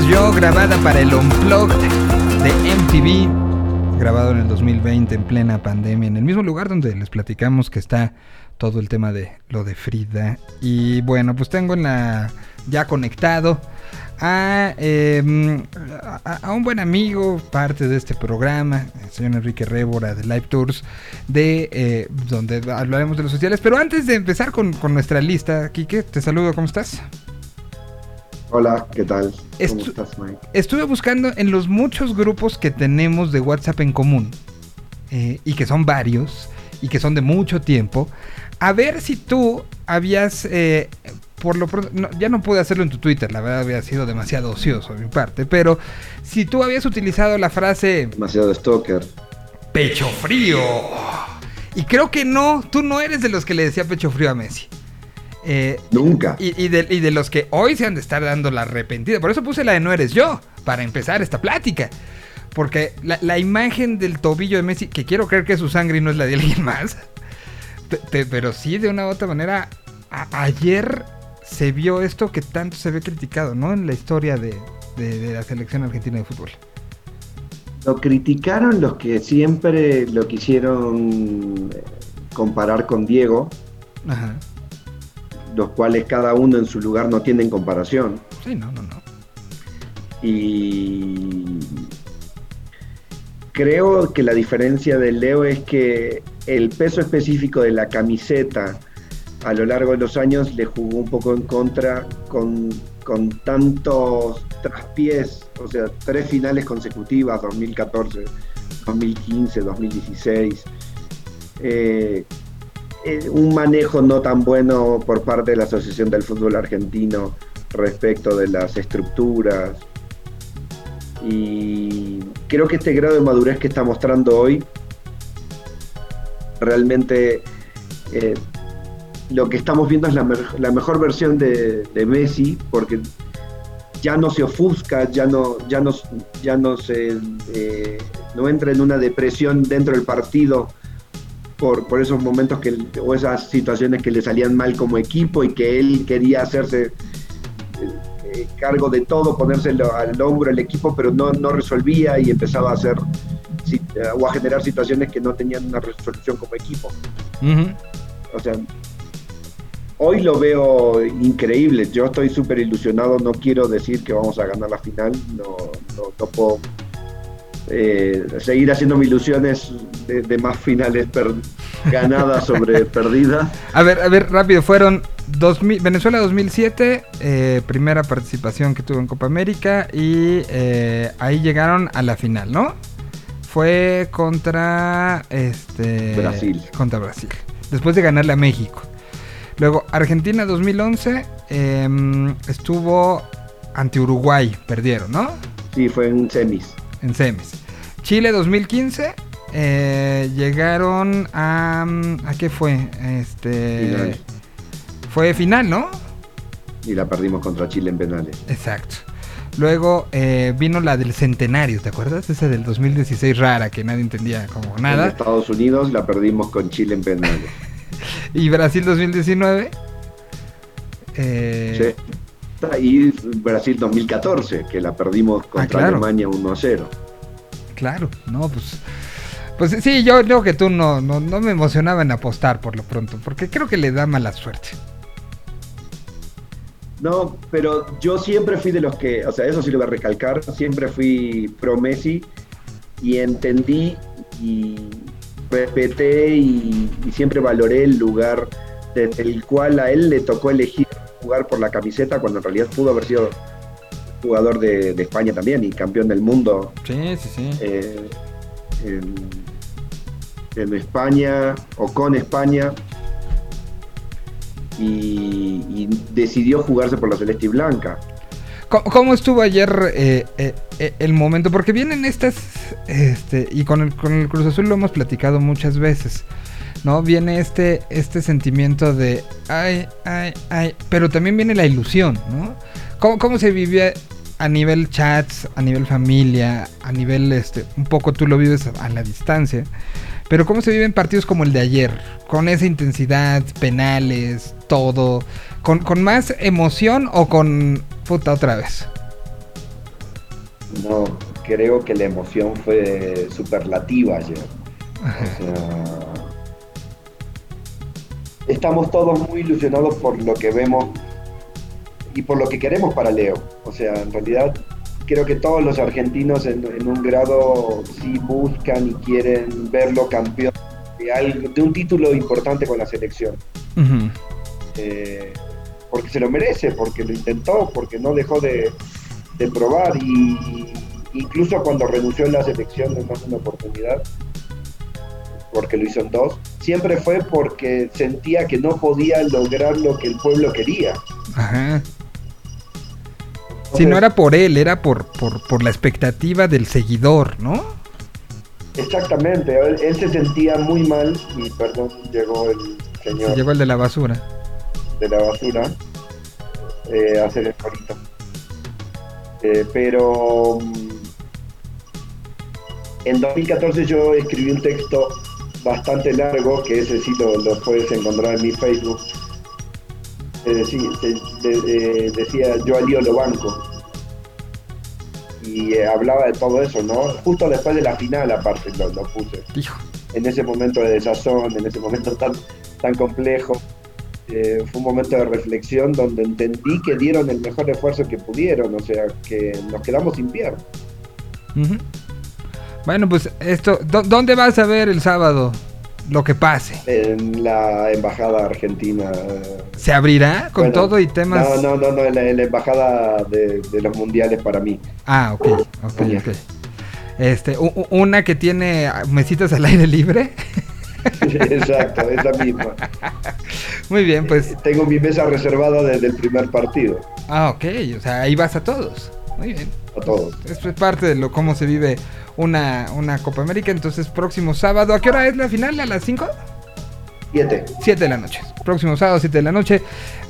F: Yo
A: grabada para el Unplugged de MTV, grabado en el 2020 en plena pandemia, en el mismo lugar donde les platicamos que está todo el tema de lo de Frida. Y bueno, pues tengo en la ya conectado a, eh, a, a un buen amigo, parte de este programa, el señor Enrique Révora de Live Tours, de eh, donde hablaremos de los sociales. Pero antes de empezar con, con nuestra lista, Quique, te saludo, ¿cómo estás?
H: Hola, ¿qué tal? ¿Cómo estás, Mike?
A: Estuve buscando en los muchos grupos que tenemos de WhatsApp en común, eh, y que son varios, y que son de mucho tiempo, a ver si tú habías, eh, por lo pronto, no, ya no pude hacerlo en tu Twitter, la verdad había sido demasiado ocioso de mi parte, pero si tú habías utilizado la frase
H: Demasiado stalker.
A: pecho frío, y creo que no, tú no eres de los que le decía pecho frío a Messi. Eh,
H: Nunca.
A: y, y de, y de los que hoy se han de estar dando la arrepentida. Por eso puse la de No Eres Yo, para empezar esta plática. Porque la, la imagen del tobillo de Messi, que quiero creer que es su sangre y no es la de alguien más. pe- pe- pero sí, de una u otra manera, a- ayer se vio esto que tanto se ve criticado, ¿no? En la historia de, de- de la selección argentina de fútbol.
H: Lo criticaron los que siempre lo quisieron eh, comparar con Diego,
A: Ajá.
H: Los cuales cada uno en su lugar no tienen comparación.
A: Sí, no, no, no.
H: Y creo que la diferencia del Leo es que el peso específico de la camiseta a lo largo de los años le jugó un poco en contra con con tantos traspiés, o sea, tres finales consecutivas, 2014, 2015, 2016. eh, eh, un manejo no tan bueno por parte de la Asociación del Fútbol Argentino respecto de las estructuras. Y creo que este grado de madurez que está mostrando hoy realmente eh, lo que estamos viendo es la, mejor versión de, de Messi, porque ya no se ofusca, ya no, ya no, ya no se eh, no entra en una depresión dentro del partido por, por esos momentos que, o esas situaciones que le salían mal como equipo y que él quería hacerse eh, eh, cargo de todo, ponérselo al hombro el equipo, pero no, no resolvía y empezaba a hacer si- o a generar situaciones que no tenían una resolución como equipo. O sea, hoy lo veo increíble. Yo estoy súper ilusionado. No quiero decir que vamos a ganar la final. No, no, no puedo eh, seguir haciéndome ilusiones de, de más finales per- ganadas sobre perdidas.
A: A ver, a ver, rápido, fueron 2000 Venezuela 2007, eh, primera participación que tuvo en Copa América y eh, ahí llegaron a la final, ¿no? Fue contra este
H: Brasil.
A: Contra Brasil. Después de ganarle a México. Luego Argentina 2011 em, estuvo ante Uruguay, perdieron, ¿no?
H: Sí, fue en semis.
A: en semis. Chile 2015 eh, llegaron a ¿a qué fue? Este
H: Final.
A: fue final, ¿no?
H: Y la perdimos contra Chile en penales.
A: Exacto. Luego eh, vino la del centenario, ¿te acuerdas? Esa del 2016 rara que nadie entendía como
H: En
A: nada.
H: Estados Unidos la perdimos con Chile en penales.
A: Y Brasil 2019. eh,
H: Sí. Y Brasil 2014, que la perdimos contra
A: Ah, claro.
H: Alemania 1 a 0.
A: Claro, no, pues. Pues sí, yo creo que tú no, no, no me emocionaba en apostar por lo pronto, porque creo que le da mala suerte.
H: No, pero yo siempre fui de los que, o sea, eso sí lo voy a recalcar, siempre fui pro Messi y entendí y respeté y, y siempre valoré el lugar desde el cual a él le tocó elegir jugar por la camiseta cuando en realidad pudo haber sido jugador de, de España también y campeón del mundo
A: Sí, sí, sí.
H: eh, en España o con España y, decidió jugarse por la celeste y blanca.
A: ¿Cómo, estuvo ayer eh, eh, eh, el momento? Porque vienen estas, este, y con el, con el Cruz Azul lo hemos platicado muchas veces, ¿no? Viene este, este sentimiento de, ay, ay, ay, pero también viene la ilusión, ¿no? ¿Cómo, cómo se vive a nivel chats, a nivel familia, a nivel, este, un poco tú lo vives a la distancia, pero cómo se viven partidos como el de ayer, con esa intensidad, penales, todo, con, con más emoción o con puta otra vez?
H: No, creo que la emoción fue superlativa ayer. O sea, estamos todos muy ilusionados por lo que vemos y por lo que queremos para Leo. O sea, en realidad creo que todos los argentinos en, en un grado sí buscan y quieren verlo campeón de, algo- de un título importante con la selección. Eh, porque se lo merece, porque lo intentó, porque no dejó de, de probar y incluso cuando renunció en la selección en más una oportunidad, porque lo hizo en dos, siempre fue porque sentía que no podía lograr lo que el pueblo quería.
A: Ajá. Si no era por él, era por, por, por la expectativa del seguidor, ¿no?
H: Exactamente, él, él se sentía muy mal y perdón, llegó el
A: Se
H: señor
A: llegó el de la basura.
H: de la basura eh, a hacer el corito. Eh, pero mm, en 2014 yo escribí un texto bastante largo, que ese sí lo, lo puedes encontrar en mi Facebook. Eh, decí- de- de- eh, decía yo al lío lo banco. Y eh, hablaba de todo eso, ¿no? Justo después de la final, aparte, lo, lo puse
A: Hijo.
H: en ese momento de desazón, en ese momento tan, tan complejo. Eh, fue un momento de reflexión donde entendí que dieron el mejor esfuerzo que pudieron, o sea, que nos quedamos sin pierna.
A: Bueno, pues esto, ¿dó- ¿dónde vas a ver el sábado? Lo que pase.
H: En la embajada argentina.
A: ¿Se abrirá con
H: Bueno,
A: todo y temas?
H: No, no, no, no, en la, en la embajada de, de los mundiales para mí.
A: Ah, ok, ok,
H: Oye.
A: ok. Este, una que tiene mesitas al aire libre.
H: Exacto, esa misma.
A: Muy bien, pues.
H: Tengo mi mesa reservada desde el primer partido.
A: Ah, ok, o sea, ahí vas a todos. Muy bien.
H: A todos.
A: Esto es parte de lo cómo se vive una, una Copa América. Entonces, próximo sábado, ¿a qué hora es la final? ¿A las 5?
H: Siete.
A: 7 de la noche. Próximo sábado, 7 de la noche.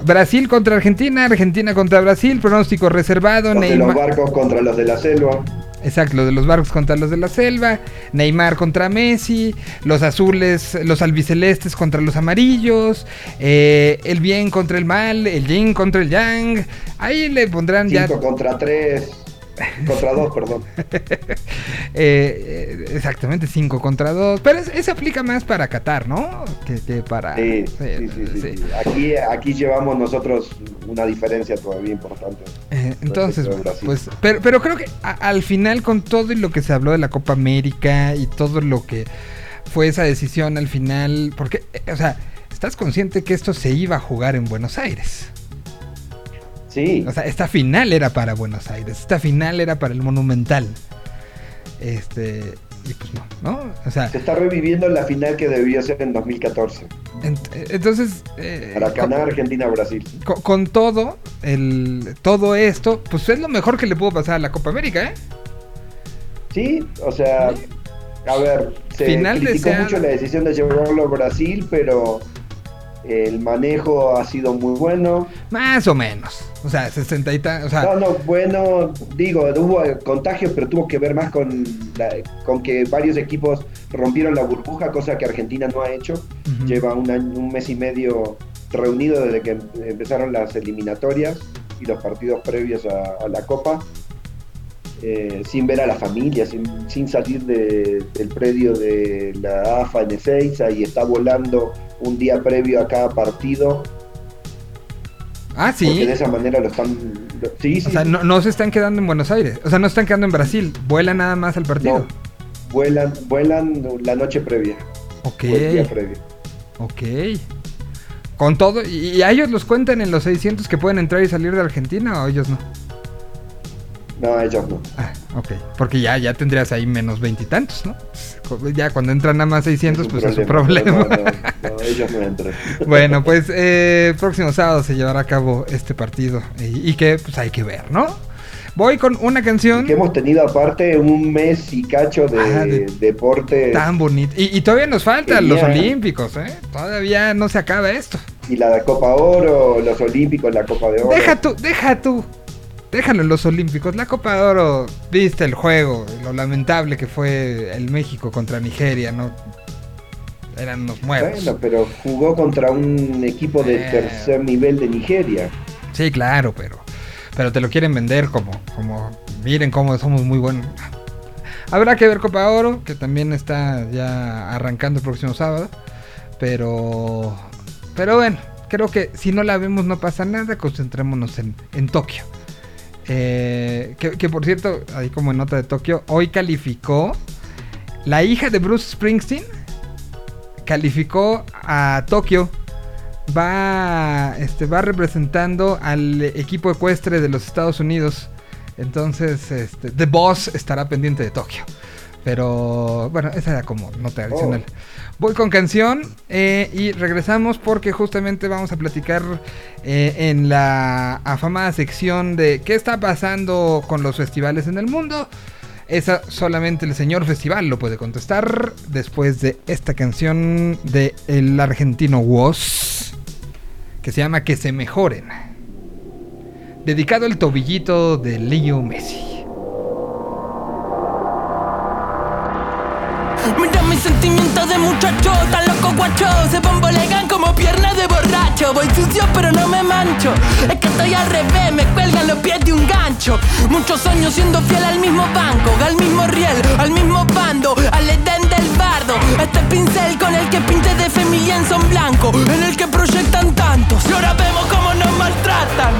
A: Brasil contra Argentina, Argentina contra Brasil, pronóstico reservado.
H: Los de los
A: Neymar.
H: barcos contra los de la selva.
A: Exacto, lo de los barcos contra los de la selva, Neymar contra Messi, los azules, los albicelestes contra los amarillos, eh, el bien contra el mal, el yin contra el yang. Ahí le pondrán ya.
H: Cinco contra tres. Contra dos, perdón.
A: eh, eh, exactamente, 5 contra 2. Pero es- ese aplica más para Qatar, ¿no? Que, que para.
H: Sí,
A: sí,
H: sí, sí. Aquí, aquí llevamos nosotros una diferencia todavía importante.
A: Eh, entonces, pues, pero, pero creo que a- al final con todo y lo que se habló de la Copa América y todo lo que fue esa decisión al final, porque, eh, o sea, estás consciente que esto se iba a jugar en Buenos Aires.
H: Sí,
A: O sea, esta final era para Buenos Aires, esta final era para el Monumental. Este, y pues no, ¿no? O sea,
H: se está reviviendo la final que debió ser en 2014.
A: ent- eh, entonces... eh,
H: Maracaná, Argentina, Brasil.
A: con, con todo, el, todo esto, pues es lo mejor que le pudo pasar a la Copa América, ¿eh?
H: Sí, o sea, a ver, se
A: Final
H: criticó mucho la decisión de llevarlo a Brasil, pero el manejo ha sido muy bueno.
A: Más o menos. O sea, 60 y o sea,
H: No, no, bueno, digo, hubo contagios, pero tuvo que ver más con, la- con que varios equipos rompieron la burbuja, cosa que Argentina no ha hecho. Lleva un, año- un mes y medio reunido desde que em- empezaron las eliminatorias y los partidos previos a, a la Copa, eh, sin ver a la familia, sin, sin salir de- del predio de la AFA en Ezeiza y está volando un día previo a cada partido,
A: ah,
H: porque
A: sí.
H: de esa manera lo están... lo- sí, sí,
A: O sea,
H: sí.
A: no, no se están quedando en Buenos Aires. O sea, no están quedando en Brasil. Vuelan nada más al partido.
H: No, vuelan, vuelan la noche previa.
A: ok.
H: el día previo.
A: Ok. Con todo. ¿Y, y a ellos los cuentan en los 600 que pueden entrar y salir de Argentina o ellos no?
H: No, ellos no.
A: Ah, ok. Porque ya, ya tendrías ahí menos veintitantos, ¿no? Ya cuando entran nada más 600,
H: un
A: pues es un
H: problema, No, no, no, ellos no entran.
A: Bueno, pues eh, próximo sábado se llevará a cabo este partido y, y que pues hay que ver, ¿no? Voy con una canción
H: que hemos tenido aparte un mes y cacho de,
A: de-
H: deporte
A: tan bonita y, y todavía nos faltan los. Olímpicos, ¿eh? Todavía no se acaba esto.
H: y la de Copa Oro, los Olímpicos, la Copa de Oro.
A: Deja tú, deja tú. Déjalo en los Olímpicos. La Copa de Oro, viste el juego, lo lamentable que fue el México contra Nigeria, ¿no? Eran unos muertos.
H: Bueno, pero jugó contra un equipo de
A: Eh.
H: tercer nivel de Nigeria.
A: Sí, claro, pero, pero te lo quieren vender como, como, miren cómo somos muy buenos. Habrá que ver Copa Oro, que también está ya arrancando el próximo sábado. Pero, pero bueno, creo que si no la vemos no pasa nada, concentrémonos en, en Tokio. Eh, que, por cierto, ahí como en nota de Tokio, hoy calificó la hija de Bruce Springsteen, calificó a Tokio va este va representando al equipo ecuestre de los Estados Unidos. Entonces, este, The Boss estará pendiente de Tokio. Pero bueno, esa era como nota adicional. Voy con canción eh, y regresamos porque justamente vamos a platicar eh, en la afamada sección de qué está pasando con los festivales en el mundo. Esa solamente el señor festival lo puede contestar después de esta canción de el argentino Woz que se llama Que se mejoren. Dedicado al tobillito de Leo Messi.
I: Sentimientos de muchacho, tan loco guacho. Se bombolegan como piernas de borracho. Voy sucio pero no me mancho. Es que estoy al revés, me cuelgan los pies de un gancho. Muchos años siendo fiel al mismo banco Al mismo riel, al mismo bando Al edén del bardo. Este pincel con el que pinte de fe mi lienzo en blanco En el que proyectan tantos. Y ahora vemos cómo nos maltratan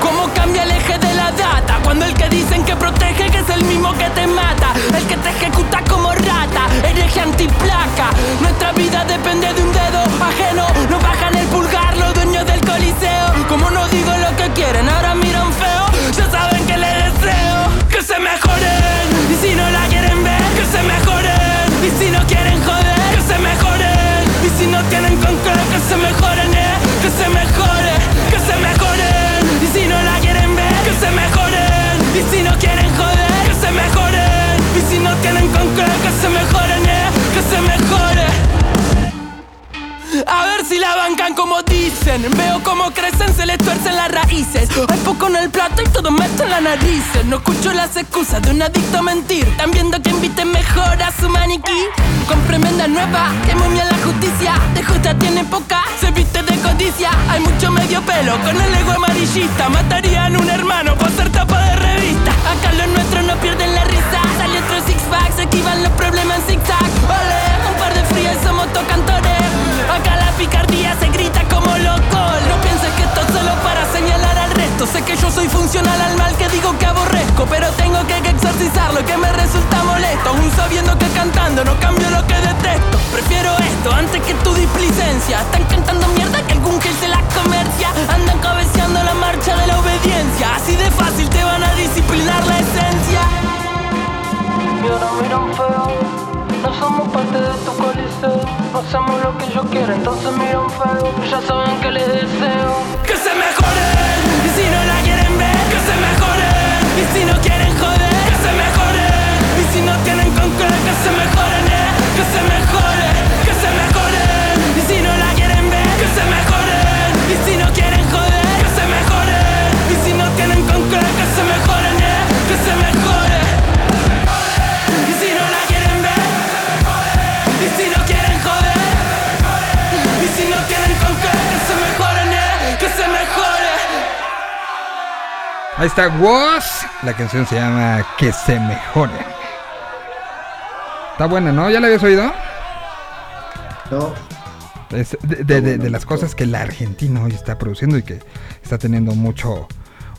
I: Cómo cambia el eje de la data cuando el que dicen que protege que es el mismo que te mata, el que te ejecuta como rata, hereje antiplaca. Nuestra vida depende de
A: un dedo ajeno, no bajan el pulgar los dueños del coliseo. Como no digo lo que quieren, ahora miran feo, ya saben que les deseo que se mejoren. Y
F: si no la
A: quieren ver, que se mejoren. Y si no
F: quieren joder, que se mejoren. Y si no tienen con que se mejoren, eh, que se mejoren. Bancan como dicen. Veo cómo crecen, se les tuercen las raíces. Hay poco en el plato y todo meto en la nariz. No escucho las excusas de un adicto a mentir. Están viendo que inviten mejor a su maniquí. Con tremenda nueva, que muy la justicia. De justa tiene poca, se viste de codicia. Hay mucho medio pelo con el ego amarillista. Matarían un hermano por ser tapa de revista. Acá los nuestros no pierden la risa. Sale otro six pack, se esquivan los problemas en zigzag. Ole, un par de frías somos tocantores. Acá la picardía se grita como loco. No pienses que esto es solo para señalar al resto. Sé que yo soy funcional al mal que digo que aborrezco. Pero tengo que exorcizarlo que me resulta molesto. Aún sabiendo que cantando no cambio lo que detesto. Prefiero esto antes que tu displicencia. Están cantando mierda que algún gel se la comercia. Andan cabeceando la marcha de la obediencia. Así de fácil te van a disciplinar la esencia.
J: Y ahora miran feo. No somos parte de tu coliseo. No hacemos lo que yo quiero, entonces miran feo. Ya saben que les deseo.
F: Que se mejoren. Y si no la quieren ver, que se mejoren. Y si no quieren joder, que se mejoren. Y si no tienen con qué, que se mejoren, eh. Que se mejoren,
A: Ahí está Woz. La canción se llama Que se mejore. Está buena, ¿no? ¿Ya la habías oído?
H: No,
A: Es de, de- de- de las cosas que la Argentina hoy está produciendo y que está teniendo mucho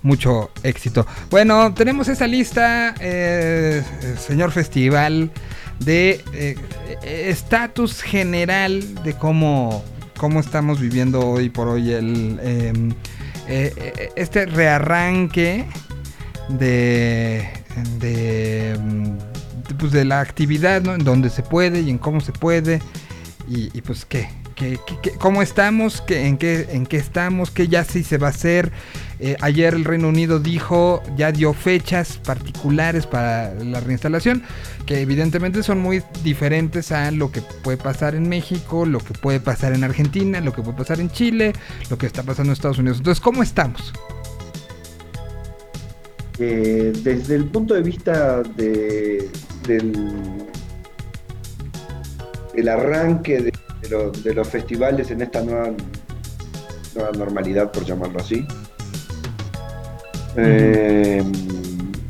A: mucho éxito. Bueno, tenemos esa lista, eh, señor festival, de eh, eh, estatus general de cómo, cómo estamos viviendo hoy por hoy el em, eh, eh, este rearranque de, de, mm, pues, de la actividad, ¿no? En donde se puede y en cómo se puede. Y, pues qué, ¿Qué, qué- qué- cómo estamos, ¿Qué- en, qué, en qué estamos, qué ya sí se va a hacer. Eh, ayer el Reino Unido dijo, ya dio fechas particulares para la reinstalación, que evidentemente son muy diferentes a lo que puede pasar en México, lo que puede pasar en Argentina, lo que puede pasar en Chile, lo que está pasando en Estados Unidos. Entonces, ¿cómo estamos?
H: Eh, desde el punto de vista de, del, del arranque de, de lo- de los festivales en esta nueva, nueva normalidad, por llamarlo así. Eh,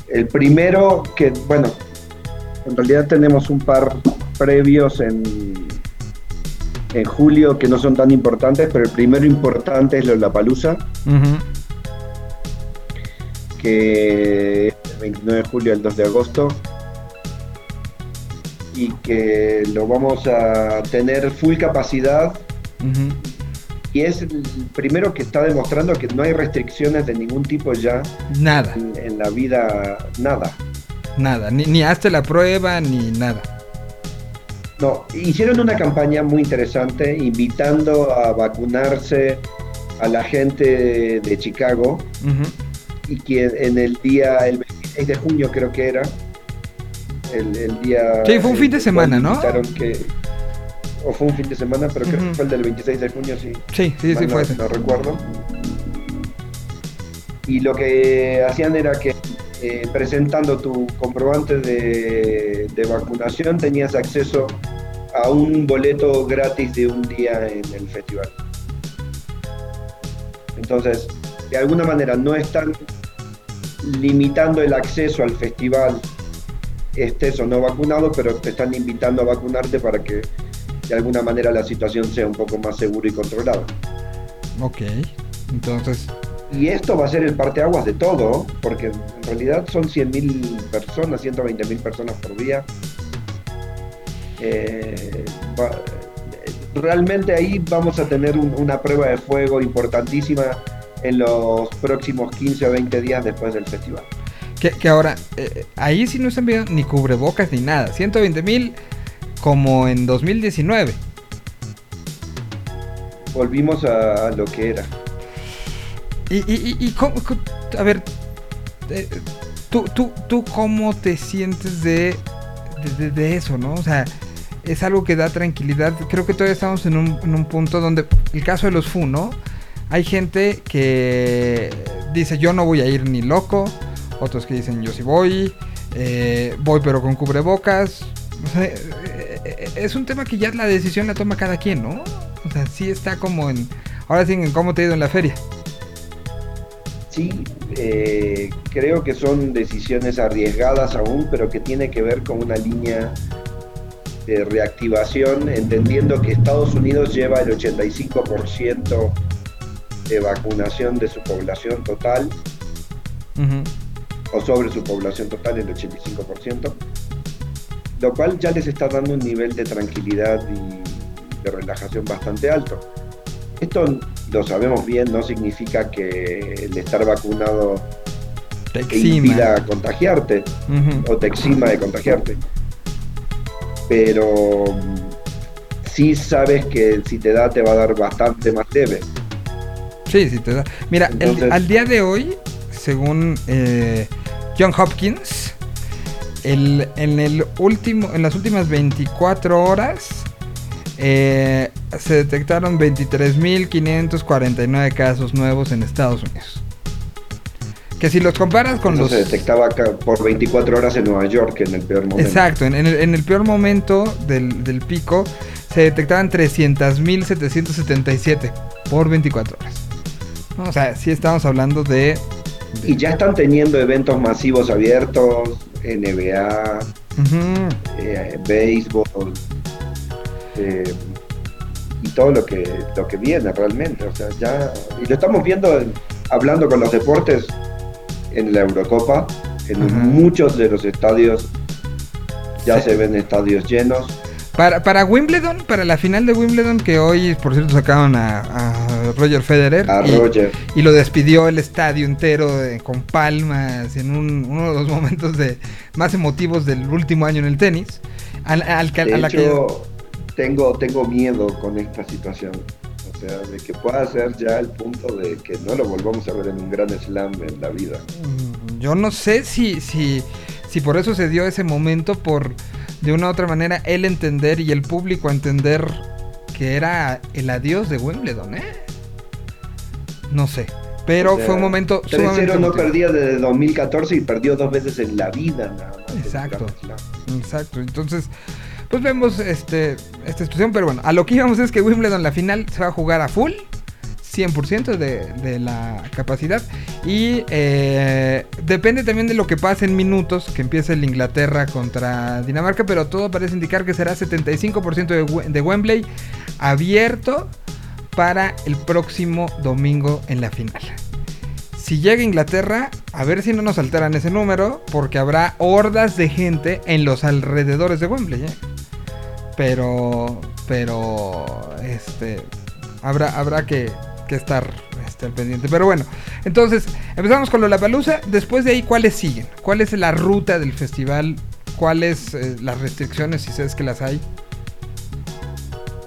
H: el primero que, bueno, en realidad tenemos un par previos en, en julio que no son tan importantes, pero el primero importante es Lollapalooza. que es del 29 de julio al 2 de agosto y que lo vamos a tener full capacidad y es el primero que está demostrando que no hay restricciones de ningún tipo ya
A: Nada,
H: en, en la vida, nada.
A: Nada, ni, ni hazte la prueba, ni nada.
H: No, hicieron una campaña muy interesante invitando a vacunarse a la gente de Chicago y que en el día, el 26 de junio creo que era, el, el día...
A: Sí, fue un fin de semana, ¿no?
H: que, o fue un fin de semana, pero creo que fue el del 26 de junio, sí.
A: Sí, sí, sí fue ese.
H: no recuerdo. Y lo que hacían era que eh, presentando tu comprobante de, de vacunación tenías acceso a un boleto gratis de un día en el festival. Entonces, de alguna manera no están limitando el acceso al festival, estés o no vacunado, pero te están invitando a vacunarte para que de alguna manera la situación sea un poco más segura y controlada.
A: Ok, entonces,
H: Y esto va a ser el parteaguas de todo, porque en realidad son 100.000 personas, 120.000 personas por día. Eh, va- realmente ahí vamos a tener un- una prueba de fuego importantísima en los próximos 15 o 20 días después del festival.
A: que, que ahora, eh, ahí sí no están viendo ni cubrebocas ni nada. 120 mil como en 2019.
H: Volvimos a, a lo que era.
A: Y, y, y, cómo- a ver, eh, ¿tú, tú, tú cómo te sientes de- de eso, ¿no? O sea, es algo que da tranquilidad. Creo que todavía estamos en un, en un punto donde el caso de los FU, ¿no? Hay gente que dice yo no voy a ir ni loco, otros que dicen yo sí voy, eh, voy pero con cubrebocas. O sea, eh, eh, es un tema que ya la decisión la toma cada quien, ¿no? O sea, sí está como en... Ahora sí, en cómo te ha ido en la feria.
H: Sí, eh, creo que son decisiones arriesgadas aún, pero que tiene que ver con una línea de reactivación, entendiendo que Estados Unidos lleva el 85% de vacunación de su población total, o sobre su población total, el 85%, lo cual ya les está dando un nivel de tranquilidad y de relajación bastante alto. Esto lo sabemos bien, no significa que el estar vacunado
A: Te
H: impida contagiarte o te exima de contagiarte. Pero sí sabes que si te da te va a dar bastante más leve.
A: Sí, sí te da. Mira, el- al día de hoy, según eh, John Hopkins, el- en el último, en las últimas 24 horas eh, se detectaron 23.549 casos nuevos en Estados Unidos. Que si los comparas con
H: Eso
A: los
H: se detectaba por 24 horas en Nueva York en el peor momento.
A: Exacto, en, en el, en el peor momento del, del pico se detectaban 300.777 por 24 horas. O sea, sí estamos hablando de...
H: Y ya están teniendo eventos masivos abiertos, NBA,
A: Ujú,
H: eh, béisbol, eh, y todo lo que, lo que viene realmente. O sea, ya, y lo estamos viendo en- hablando con los deportes en la Eurocopa, en muchos de los estadios ya
A: Sí.
H: se ven estadios llenos.
A: Para, para Wimbledon, para la final de Wimbledon, que hoy, por cierto, sacaron a, a Roger Federer.
H: A
A: y,
H: Roger.
A: y lo despidió el estadio entero con palmas en un- uno de los momentos de, más emotivos del último año en el tenis. Al, al que-
H: De
A: a la que-
H: hecho, tengo, tengo miedo con esta situación. O sea, de que pueda ser ya el punto de que no lo volvamos a ver en un gran slam en la vida.
A: Mm, Yo no sé si, si, si por eso se dio ese momento, por de una u otra manera él entender y el público entender que era el adiós de Wimbledon, ¿eh? No sé. Pero
H: O sea,
A: fue un momento
H: 3-0
A: sumamente
H: no perdía desde 2014 y perdió dos veces en la vida nada más. en
A: Exacto. Exacto. Entonces, pues vemos este esta situación, pero bueno, a lo que íbamos es que Wimbledon la final se va a jugar a full. 100% de, de la capacidad y eh, depende también de lo que pase en minutos que empiece el Inglaterra contra Dinamarca pero todo parece indicar que será 75% de, de Wembley abierto para el próximo domingo en la final si llega Inglaterra, a ver si no nos alteran ese número, porque habrá hordas de gente en los alrededores de Wembley. ¿eh? Pero, pero, este, habrá, habrá que, que estar este, al pendiente. Pero bueno, entonces empezamos con Lollapalooza. Después de ahí, ¿cuáles siguen? ¿Cuál es la ruta del festival? ¿Cuáles eh, las restricciones, si sabes que las hay?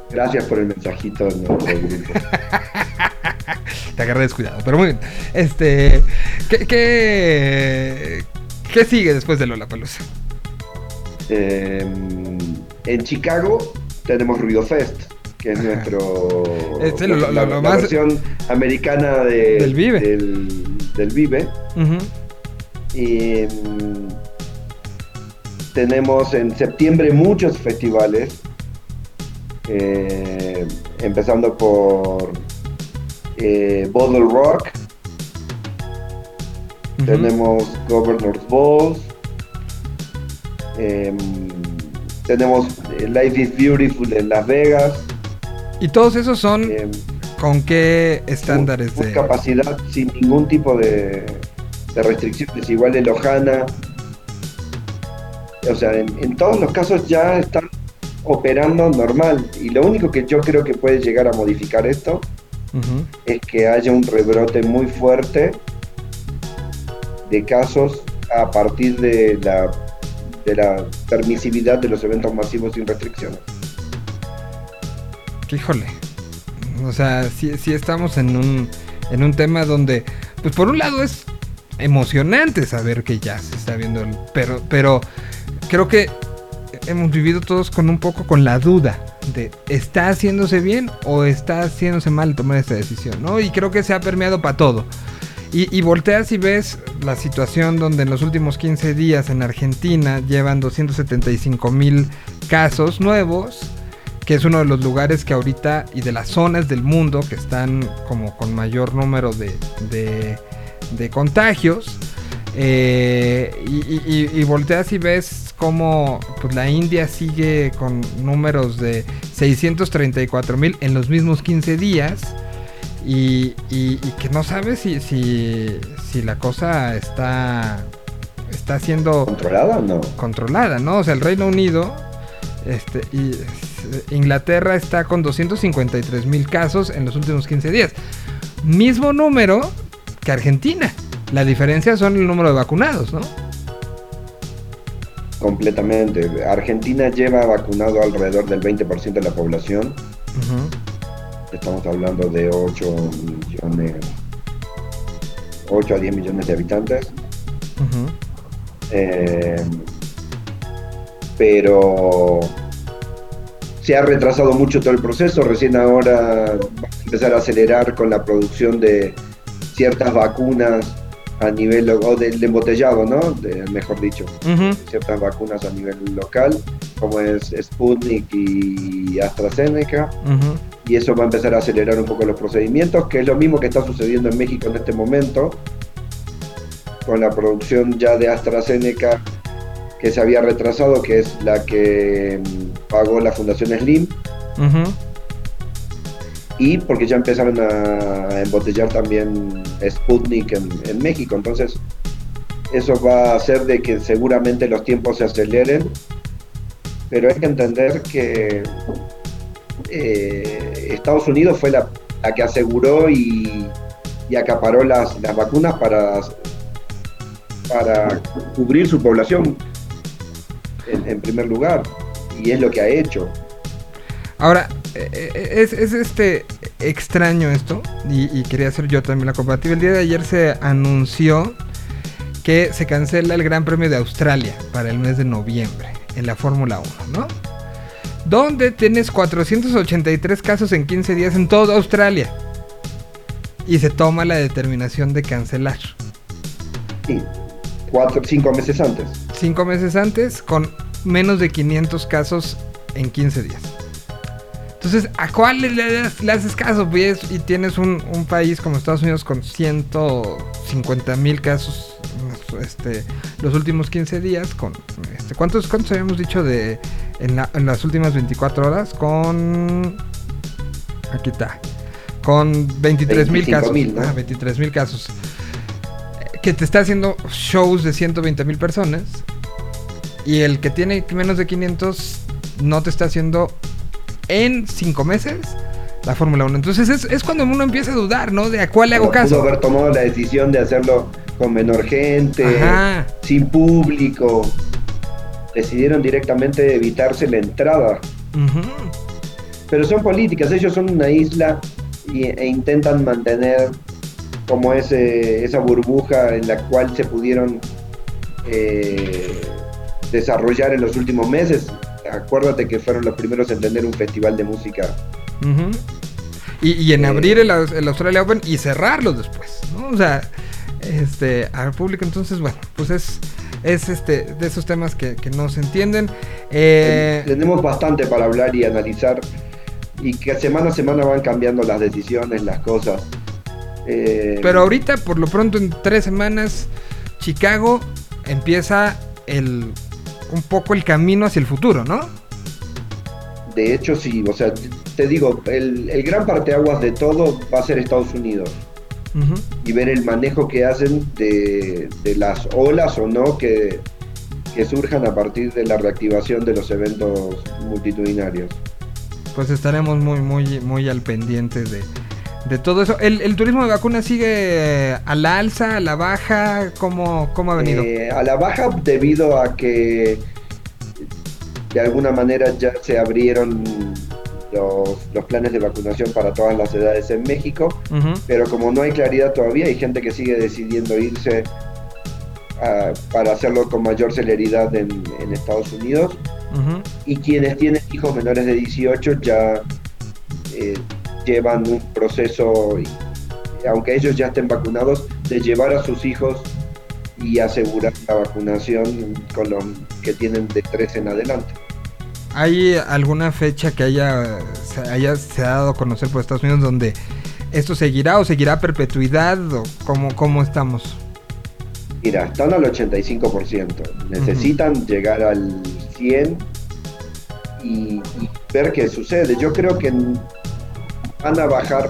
H: Gracias por el mensajito en nuestro grupo.
A: Te agarré descuidado, pero muy bien. Este, ¿qué, qué, qué sigue después de Lollapalooza?
H: Eh, en Chicago tenemos Ruido Fest, que es nuestro
A: Este, lo-
H: la,
A: lo
H: la
A: más-
H: versión americana de-
A: Del Vive.
H: Del, del Vive. Y, tenemos en septiembre muchos festivales, eh, empezando por eh, Bottle Rock, tenemos Governor's Balls, em, tenemos eh, Life is Beautiful en Las Vegas,
A: Y todos esos son
H: em,
A: con qué estándares de...
H: capacidad sin ningún tipo de, de restricciones, igual en Lojana. O sea, en, en todos los casos ya están operando normal. Y lo único que yo creo que puede llegar a modificar esto es que haya un rebrote muy fuerte de casos a partir de la, de la permisividad de los eventos masivos sin restricciones.
A: Híjole. O sea, sí, estamos en un, en un tema donde, pues por un lado es emocionante saber que ya se está viendo el... Pero, pero creo que hemos vivido todos con un poco con la duda de ¿está haciéndose bien o está haciéndose mal tomar esta decisión? ¿no? Y creo que se ha permeado para todo. Y, y volteas y ves la situación donde en los últimos 15 días en Argentina llevan 275 mil casos nuevos, que es uno de los lugares que ahorita y de las zonas del mundo que están como con mayor número de, de- contagios. Eh, y, y- volteas y ves como pues, la India sigue con números de 634 mil en los mismos 15 días. Y, y- y que no sabes si, si, si la cosa está, está siendo
H: ¿Controlada o no?
A: controlada, ¿no? O sea, el Reino Unido este, y Inglaterra está con 253 mil casos en los últimos 15 días. Mismo número que Argentina. La diferencia son el número de vacunados, ¿no?
H: Completamente. Argentina lleva vacunado alrededor del 20% de la población.
A: Ujú.
H: Estamos hablando de 8 millones, 8 a 10 millones de habitantes. Eh, pero se ha retrasado mucho todo el proceso. Recién ahora va a empezar a acelerar con la producción de ciertas vacunas a nivel o del embotellado, ¿no? De- mejor dicho, ciertas vacunas a nivel local, como es Sputnik y AstraZeneca. Y eso va a empezar a acelerar un poco los procedimientos, que es lo mismo que está sucediendo en México en este momento, con la producción ya de AstraZeneca que se había retrasado, que es la que mm, pagó la Fundación Slim. Y porque ya empezaron a embotellar también Sputnik en, México, entonces eso va a hacer de que seguramente los tiempos se aceleren, pero hay que entender que eh, Estados Unidos fue la, que aseguró y, acaparó las, vacunas para, para cubrir su población en, en primer lugar, y es lo que ha hecho.
A: Ahora, es, es este extraño esto, y, y quería hacer yo también la comparativa. El día de ayer se anunció que se cancela el Gran Premio de Australia para el mes de noviembre en la Fórmula 1, ¿no? Donde tienes 483 casos en 15 días en toda Australia. Y se toma la determinación de cancelar.
H: Sí, cuatro, cinco meses antes.
A: Cinco meses antes con menos de 500 casos en 15 días. Entonces, ¿a cuál le, le- le haces caso? Pues, y tienes un, un país como Estados Unidos con 150 mil casos este, los últimos 15 días. Con, este, ¿cuántos, ¿Cuántos habíamos dicho de en, la- en las últimas 24 horas? Con... Aquí está. Con 23 mil
H: 25,000,
A: casos.
H: ¿no?
A: Ah, 23 mil casos. Que te está haciendo shows de 120 mil personas. Y el que tiene menos de 500 no te está haciendo en 5 meses la Fórmula 1. Entonces es, es cuando uno empieza a dudar, ¿no? De a cuál le hago
H: Pudo
A: caso.
H: haber tomado la decisión de hacerlo con menor gente,
A: Ajá.
H: sin público. Decidieron directamente evitarse la entrada. Pero son políticas, ellos son una isla y- e intentan mantener como ese, esa burbuja en la cual se pudieron eh, desarrollar en los últimos meses. Acuérdate que fueron los primeros en tener un festival de música.
A: Y, y en
H: Eh.
A: abrir el, Aus- el Australia Open y cerrarlo después, ¿no? O sea, este, al público. Entonces, bueno, pues es, es este, de esos temas que, que no se entienden. Eh,
H: Tenemos bastante para hablar y analizar y que semana a semana van cambiando las decisiones, las cosas. Eh,
A: Pero ahorita, por lo pronto, en tres semanas, Chicago empieza el un poco el camino hacia el futuro, ¿no?
H: De hecho, sí, o sea, te digo, el, el gran parteaguas de todo va a ser Estados Unidos y ver el manejo que hacen de, de las olas o no que, que surjan a partir de la reactivación de los eventos multitudinarios.
A: Pues estaremos muy, muy, muy al pendiente de, de todo eso. ¿El, el turismo de vacunas sigue a la alza, a la baja? ¿Cómo, cómo ha venido?
H: Eh, a la baja debido a que de alguna manera ya se abrieron los, los planes de vacunación para todas las edades en México, pero como no hay claridad todavía, hay gente que sigue decidiendo irse ah, para hacerlo con mayor celeridad en, en Estados Unidos y quienes tienen hijos menores de 18 ya eh, llevan un proceso, y- aunque ellos ya estén vacunados, de llevar a sus hijos y asegurar la vacunación con los que tienen de 3 en adelante.
F: ¿Hay alguna fecha que haya se, haya, se ha dado a conocer por Estados Unidos donde esto seguirá o seguirá a perpetuidad o cómo, cómo estamos?
H: Mira, están al 85%. Necesitan llegar al 100 y, y ver qué sucede. Yo creo que van a bajar,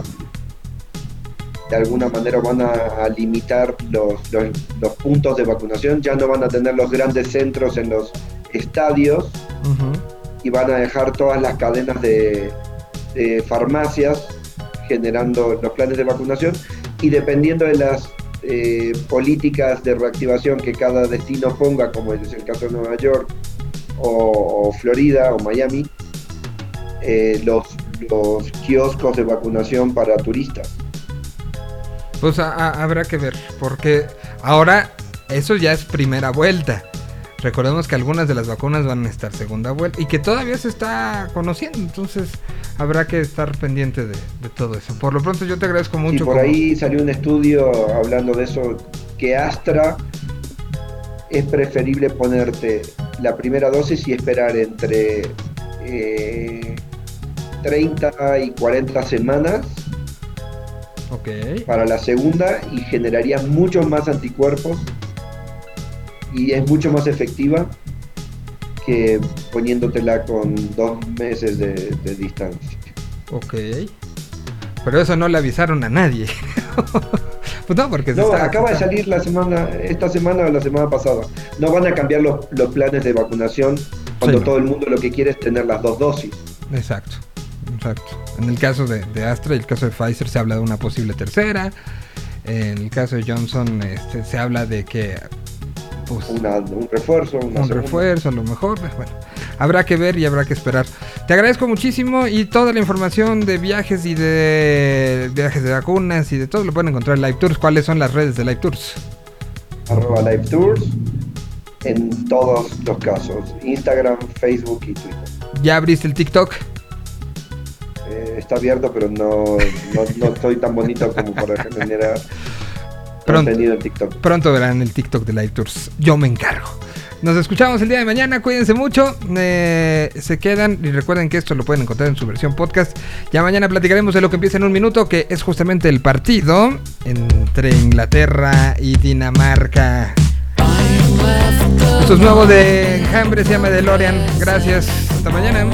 H: de alguna manera van a, limitar los, los- los puntos de vacunación. Ya no van a tener los grandes centros en los estadios y van a dejar todas las cadenas de, de farmacias generando los planes de vacunación y dependiendo de las eh, políticas de reactivación que cada destino ponga, como es el caso de Nueva York o, o Florida o Miami, eh, los, los kioscos de vacunación para turistas.
F: Pues a- a- habrá que ver, porque ahora eso ya es primera vuelta. Recordemos que algunas de las vacunas van a estar segunda vuelta y que todavía se está conociendo, entonces habrá que estar pendiente de, de todo eso. Por lo pronto yo te agradezco
H: Y
F: mucho.
H: por
F: como-
H: ahí salió un estudio hablando de eso, que Astra es preferible ponerte la primera dosis y esperar entre eh, 30 y 40 semanas para la segunda y generarías muchos más anticuerpos y es mucho más efectiva que poniéndotela con dos meses de, de distancia.
F: Ok. Pero eso no le avisaron a nadie. pues no, porque
H: acaba de salir la semana, esta semana o la semana pasada. No van a cambiar los, los planes de vacunación cuando
F: Sí, no.
H: todo el mundo lo que quiere es tener las dos dosis.
F: Exacto, exacto. En el caso de, de Astra y el caso de Pfizer se habla de una posible tercera. En el caso de Johnson este, se habla de que pues,
H: Una- un refuerzo, una
F: un
H: segunda.
F: refuerzo a lo mejor. Bueno, habrá que ver y habrá que esperar. Te agradezco muchísimo y toda la información de viajes y de viajes de vacunas y de todo lo pueden encontrar en Live Tours. ¿Cuáles son las redes de Live Tours?
H: Arroba Live Tours en todos los casos. Instagram, Facebook y Twitter.
F: ¿Ya abriste el TikTok?
H: Eh, está abierto, pero no, no, no estoy tan bonito como para generar
F: Pronto.
H: contenido en TikTok.
F: Pronto verán el TikTok de Live Tours. Yo me encargo. Nos escuchamos el día de mañana. Cuídense mucho. eh, se quedan y recuerden que esto lo pueden encontrar en su versión podcast. Ya mañana platicaremos de lo que empieza en un minuto, que es justamente el partido entre Inglaterra y Dinamarca. Esto es nuevo de Enjambre, se llama DeLorean. Gracias. Hasta mañana.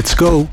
K: Let's go.